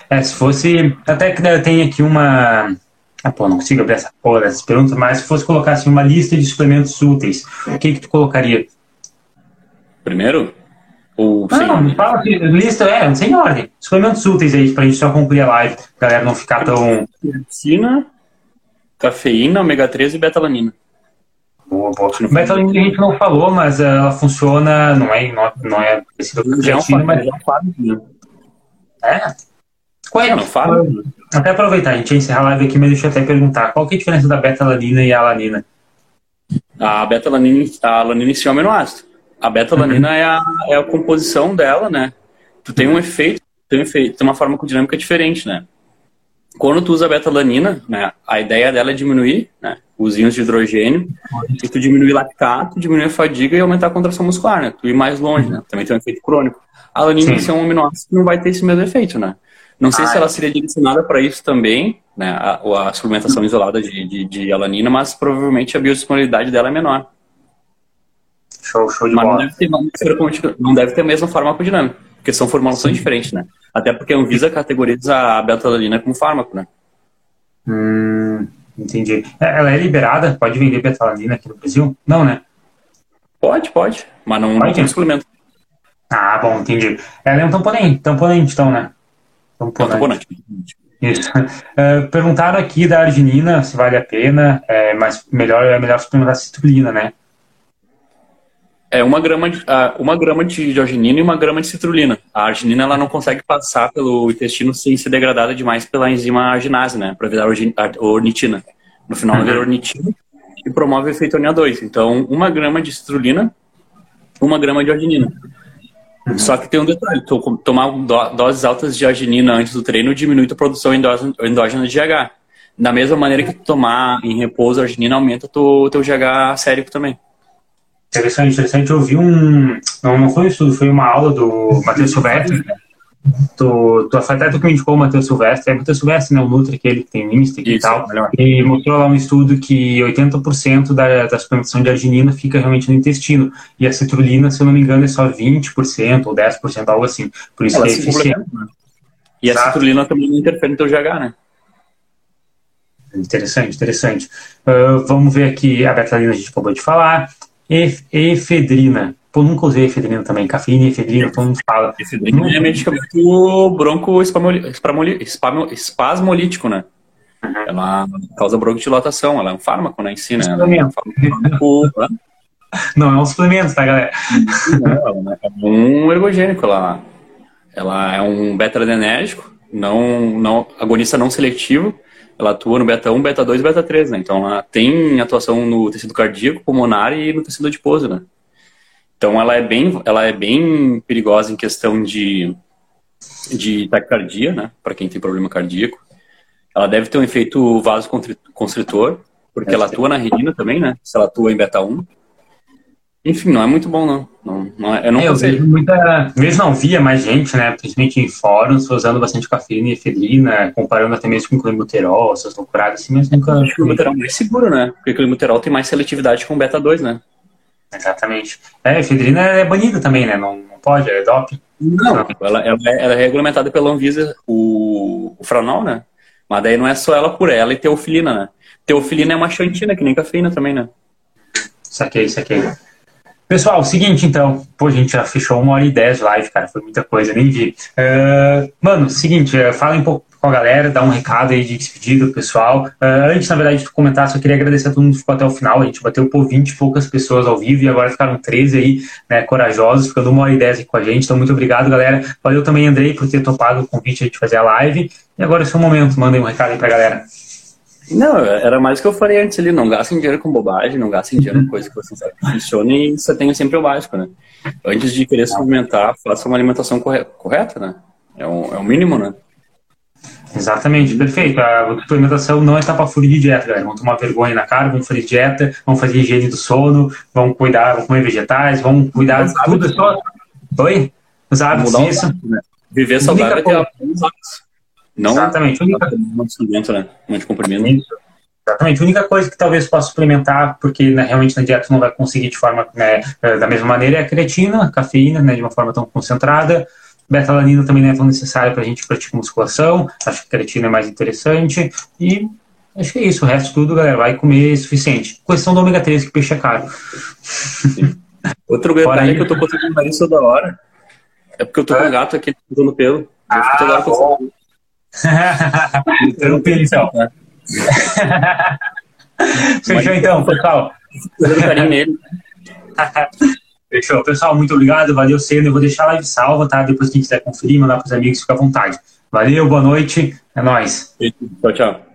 É, se fosse. Até que tem aqui uma. Ah, pô, não consigo abrir essa porra dessas perguntas, mas se fosse colocar assim, uma lista de suplementos úteis, o que que tu colocaria? Primeiro? Ou não, não, fala que lista é, sem ordem. Suplementos úteis aí, pra gente só concluir a live, galera não ficar tão. Creatina, cafeína, ômega 3 e betalanina. Boa, boa. Betalanina a gente não falou, mas ela funciona, não é, não, não é parecida com creatina, mas. É? Qual é, não, fala. Até aproveitar, a gente ia encerrar a live aqui, mas deixa eu até perguntar. Qual que é a diferença da beta-alanina e a alanina? A beta-alanina, a alanina em si é um aminoácido. A beta-alanina uhum. é, a, é a composição dela, né? Tu tem um efeito, tem um efeito, tem uma farmacodinâmica diferente, né? Quando tu usa beta-alanina, né, a ideia dela é diminuir né, os íons de hidrogênio, e tu diminuir lactato, diminuir a fadiga e aumentar a contração muscular, né? Tu ir mais longe, né? Também tem um efeito crônico. A alanina é um aminoácido que não vai ter esse mesmo efeito, né? Não sei ah, se ela seria direcionada para isso também, né, a, a suplementação isolada de, de, de, alanina, mas provavelmente a biodisponibilidade dela é menor. Show, show de mas bola. Não deve, ter, não deve ter a mesma farmacodinâmica, porque são formulações Sim. diferentes, né? Até porque a Anvisa categoriza a betalanina como fármaco, né? Hum, entendi. É, ela é liberada? Pode vender betalanina aqui no Brasil? Não, né? Pode, pode, mas não, pode? não tem suplemento. Ah, bom, entendi. Ela é um tamponente, tamponente então, né? Tamponante. Isso. Uh, perguntaram aqui da arginina se vale a pena, é, mas melhor, é melhor suplementar a citrulina, né? É uma grama, de, uh, uma grama de arginina e uma grama de citrulina. A arginina ela não consegue passar pelo intestino sem ser degradada demais pela enzima arginase, né? Para virar ornitina. No final, uhum. vira ornitina e promove o efeito ONA2. Então, uma grama de citrulina, uma grama de arginina. Só que tem um detalhe, tomar doses altas de arginina antes do treino diminui a produção endógena de GH. Da mesma maneira que tomar em repouso arginina aumenta o teu GH sérico também. Interessante, interessante. Eu vi um. Não, não foi um estudo, foi uma aula do Matheus Silvestre, Tu, tu, até tu que me indicou o Matheus Silvestre, é o Matheus Silvestre, né, o Nutri, aquele que tem Insta e tal, melhor. e mostrou lá um estudo que 80% da, da suplementação de arginina fica realmente no intestino, e a citrulina, se eu não me engano, é só 20% ou 10%, algo assim, por isso Ela que é eficiente. Né? E Exato. a citrulina também não interfere no teu GH, né? Interessante, interessante. Uh, vamos ver aqui, a betalina a gente acabou de falar, efedrina, Pô, nunca usei efedrina também. Cafeína e efedrina, todo mundo fala. Efedrina é medicamento bronco espasmolítico, né? Uhum. Ela causa broncodilatação, ela é um fármaco, né, em si, né? É um fármaco, Não é um suplemento, tá, galera? Não, é um ergogênico, ela, ela é um beta-adrenérgico, não, não, agonista não seletivo, ela atua no beta 1, beta 2 e beta 3, né? Então ela tem atuação no tecido cardíaco, pulmonar e no tecido adiposo, né? Então ela é bem, ela é bem perigosa em questão de, de taquicardia, né? Para quem tem problema cardíaco. Ela deve ter um efeito vasoconstritor, porque ela atua na retina também, né? Se ela atua em beta 1. Enfim, não é muito bom, não. não, não é, eu não é, eu vejo muita. Mesmo não via mais gente, né? Principalmente em fóruns, usando bastante cafeína e efedrina, comparando até mesmo com climuterol, essas loucuradas assim, mas nunca. Acho que o climuterol é mais seguro, né? Porque o climuterol tem mais seletividade com beta 2, né? Exatamente. É, a efedrina é banida também, né? Não, não pode, é doping. Não, não. Ela, ela, é, ela, é regulamentada pela Anvisa, o, o franol, né? Mas daí não é só ela por ela e teofilina, né? Teofilina é uma xantina, que nem cafeína também, né? Saquei, saquei. Pessoal, seguinte então. Pô, a gente já fechou uma hora e dez live, cara. Foi muita coisa, nem vi. Uh, mano, seguinte, uh, fala um pouco com a galera, dá um recado aí de despedida pessoal. Uh, antes, na verdade, de comentar, só queria agradecer a todo mundo que ficou até o final. A gente bateu por 20 e poucas pessoas ao vivo e agora ficaram 13 aí, né, corajosos, ficando uma hora e dez aqui com a gente. Então, muito obrigado, galera. Valeu também, Andrei, por ter topado o convite de fazer a live. E agora é o seu momento, mandem um recado aí pra galera. Não, era mais o que eu falei antes ali, não gastem dinheiro com bobagem, não gastem dinheiro com coisa que você sabe que funciona e você tenha sempre o básico, né? Antes de querer suplementar, faça uma alimentação correta, né? É o, é o mínimo, né? Exatamente, perfeito. A suplementação não é tapa-fúria de dieta, galera. Vamos tomar vergonha na cara, vamos fazer dieta, vamos fazer higiene do sono, vamos cuidar, vamos comer vegetais, vamos cuidar de tudo. Só... Oi? Os hábitos, isso. né? Viver saudável é ter hábitos. Não Exatamente. Única... Um suplemento, né? Um comprimido. Exatamente. A única coisa que talvez possa suplementar, porque né, realmente na dieta não vai conseguir de forma né, da mesma maneira, é a creatina, a cafeína, né, de uma forma tão concentrada. Betalanina também não é tão necessária para a gente praticar musculação. Acho que a creatina é mais interessante. E acho que é isso. O resto tudo, galera, vai comer suficiente. Questão do ômega 3, que peixe é caro. Outro detalhe que eu tô conseguindo isso toda hora é porque eu tô com um gato aqui usando pelo. Eu ah, toda hora com Tranquilo, então. Fechou então, pessoal. Fechou. Pessoal, muito obrigado. Valeu, cedo. Eu vou deixar a live salva, tá? Depois quem quiser conferir, mandar para os amigos, fica à vontade. Valeu, boa noite. É nóis. Tchau, tchau.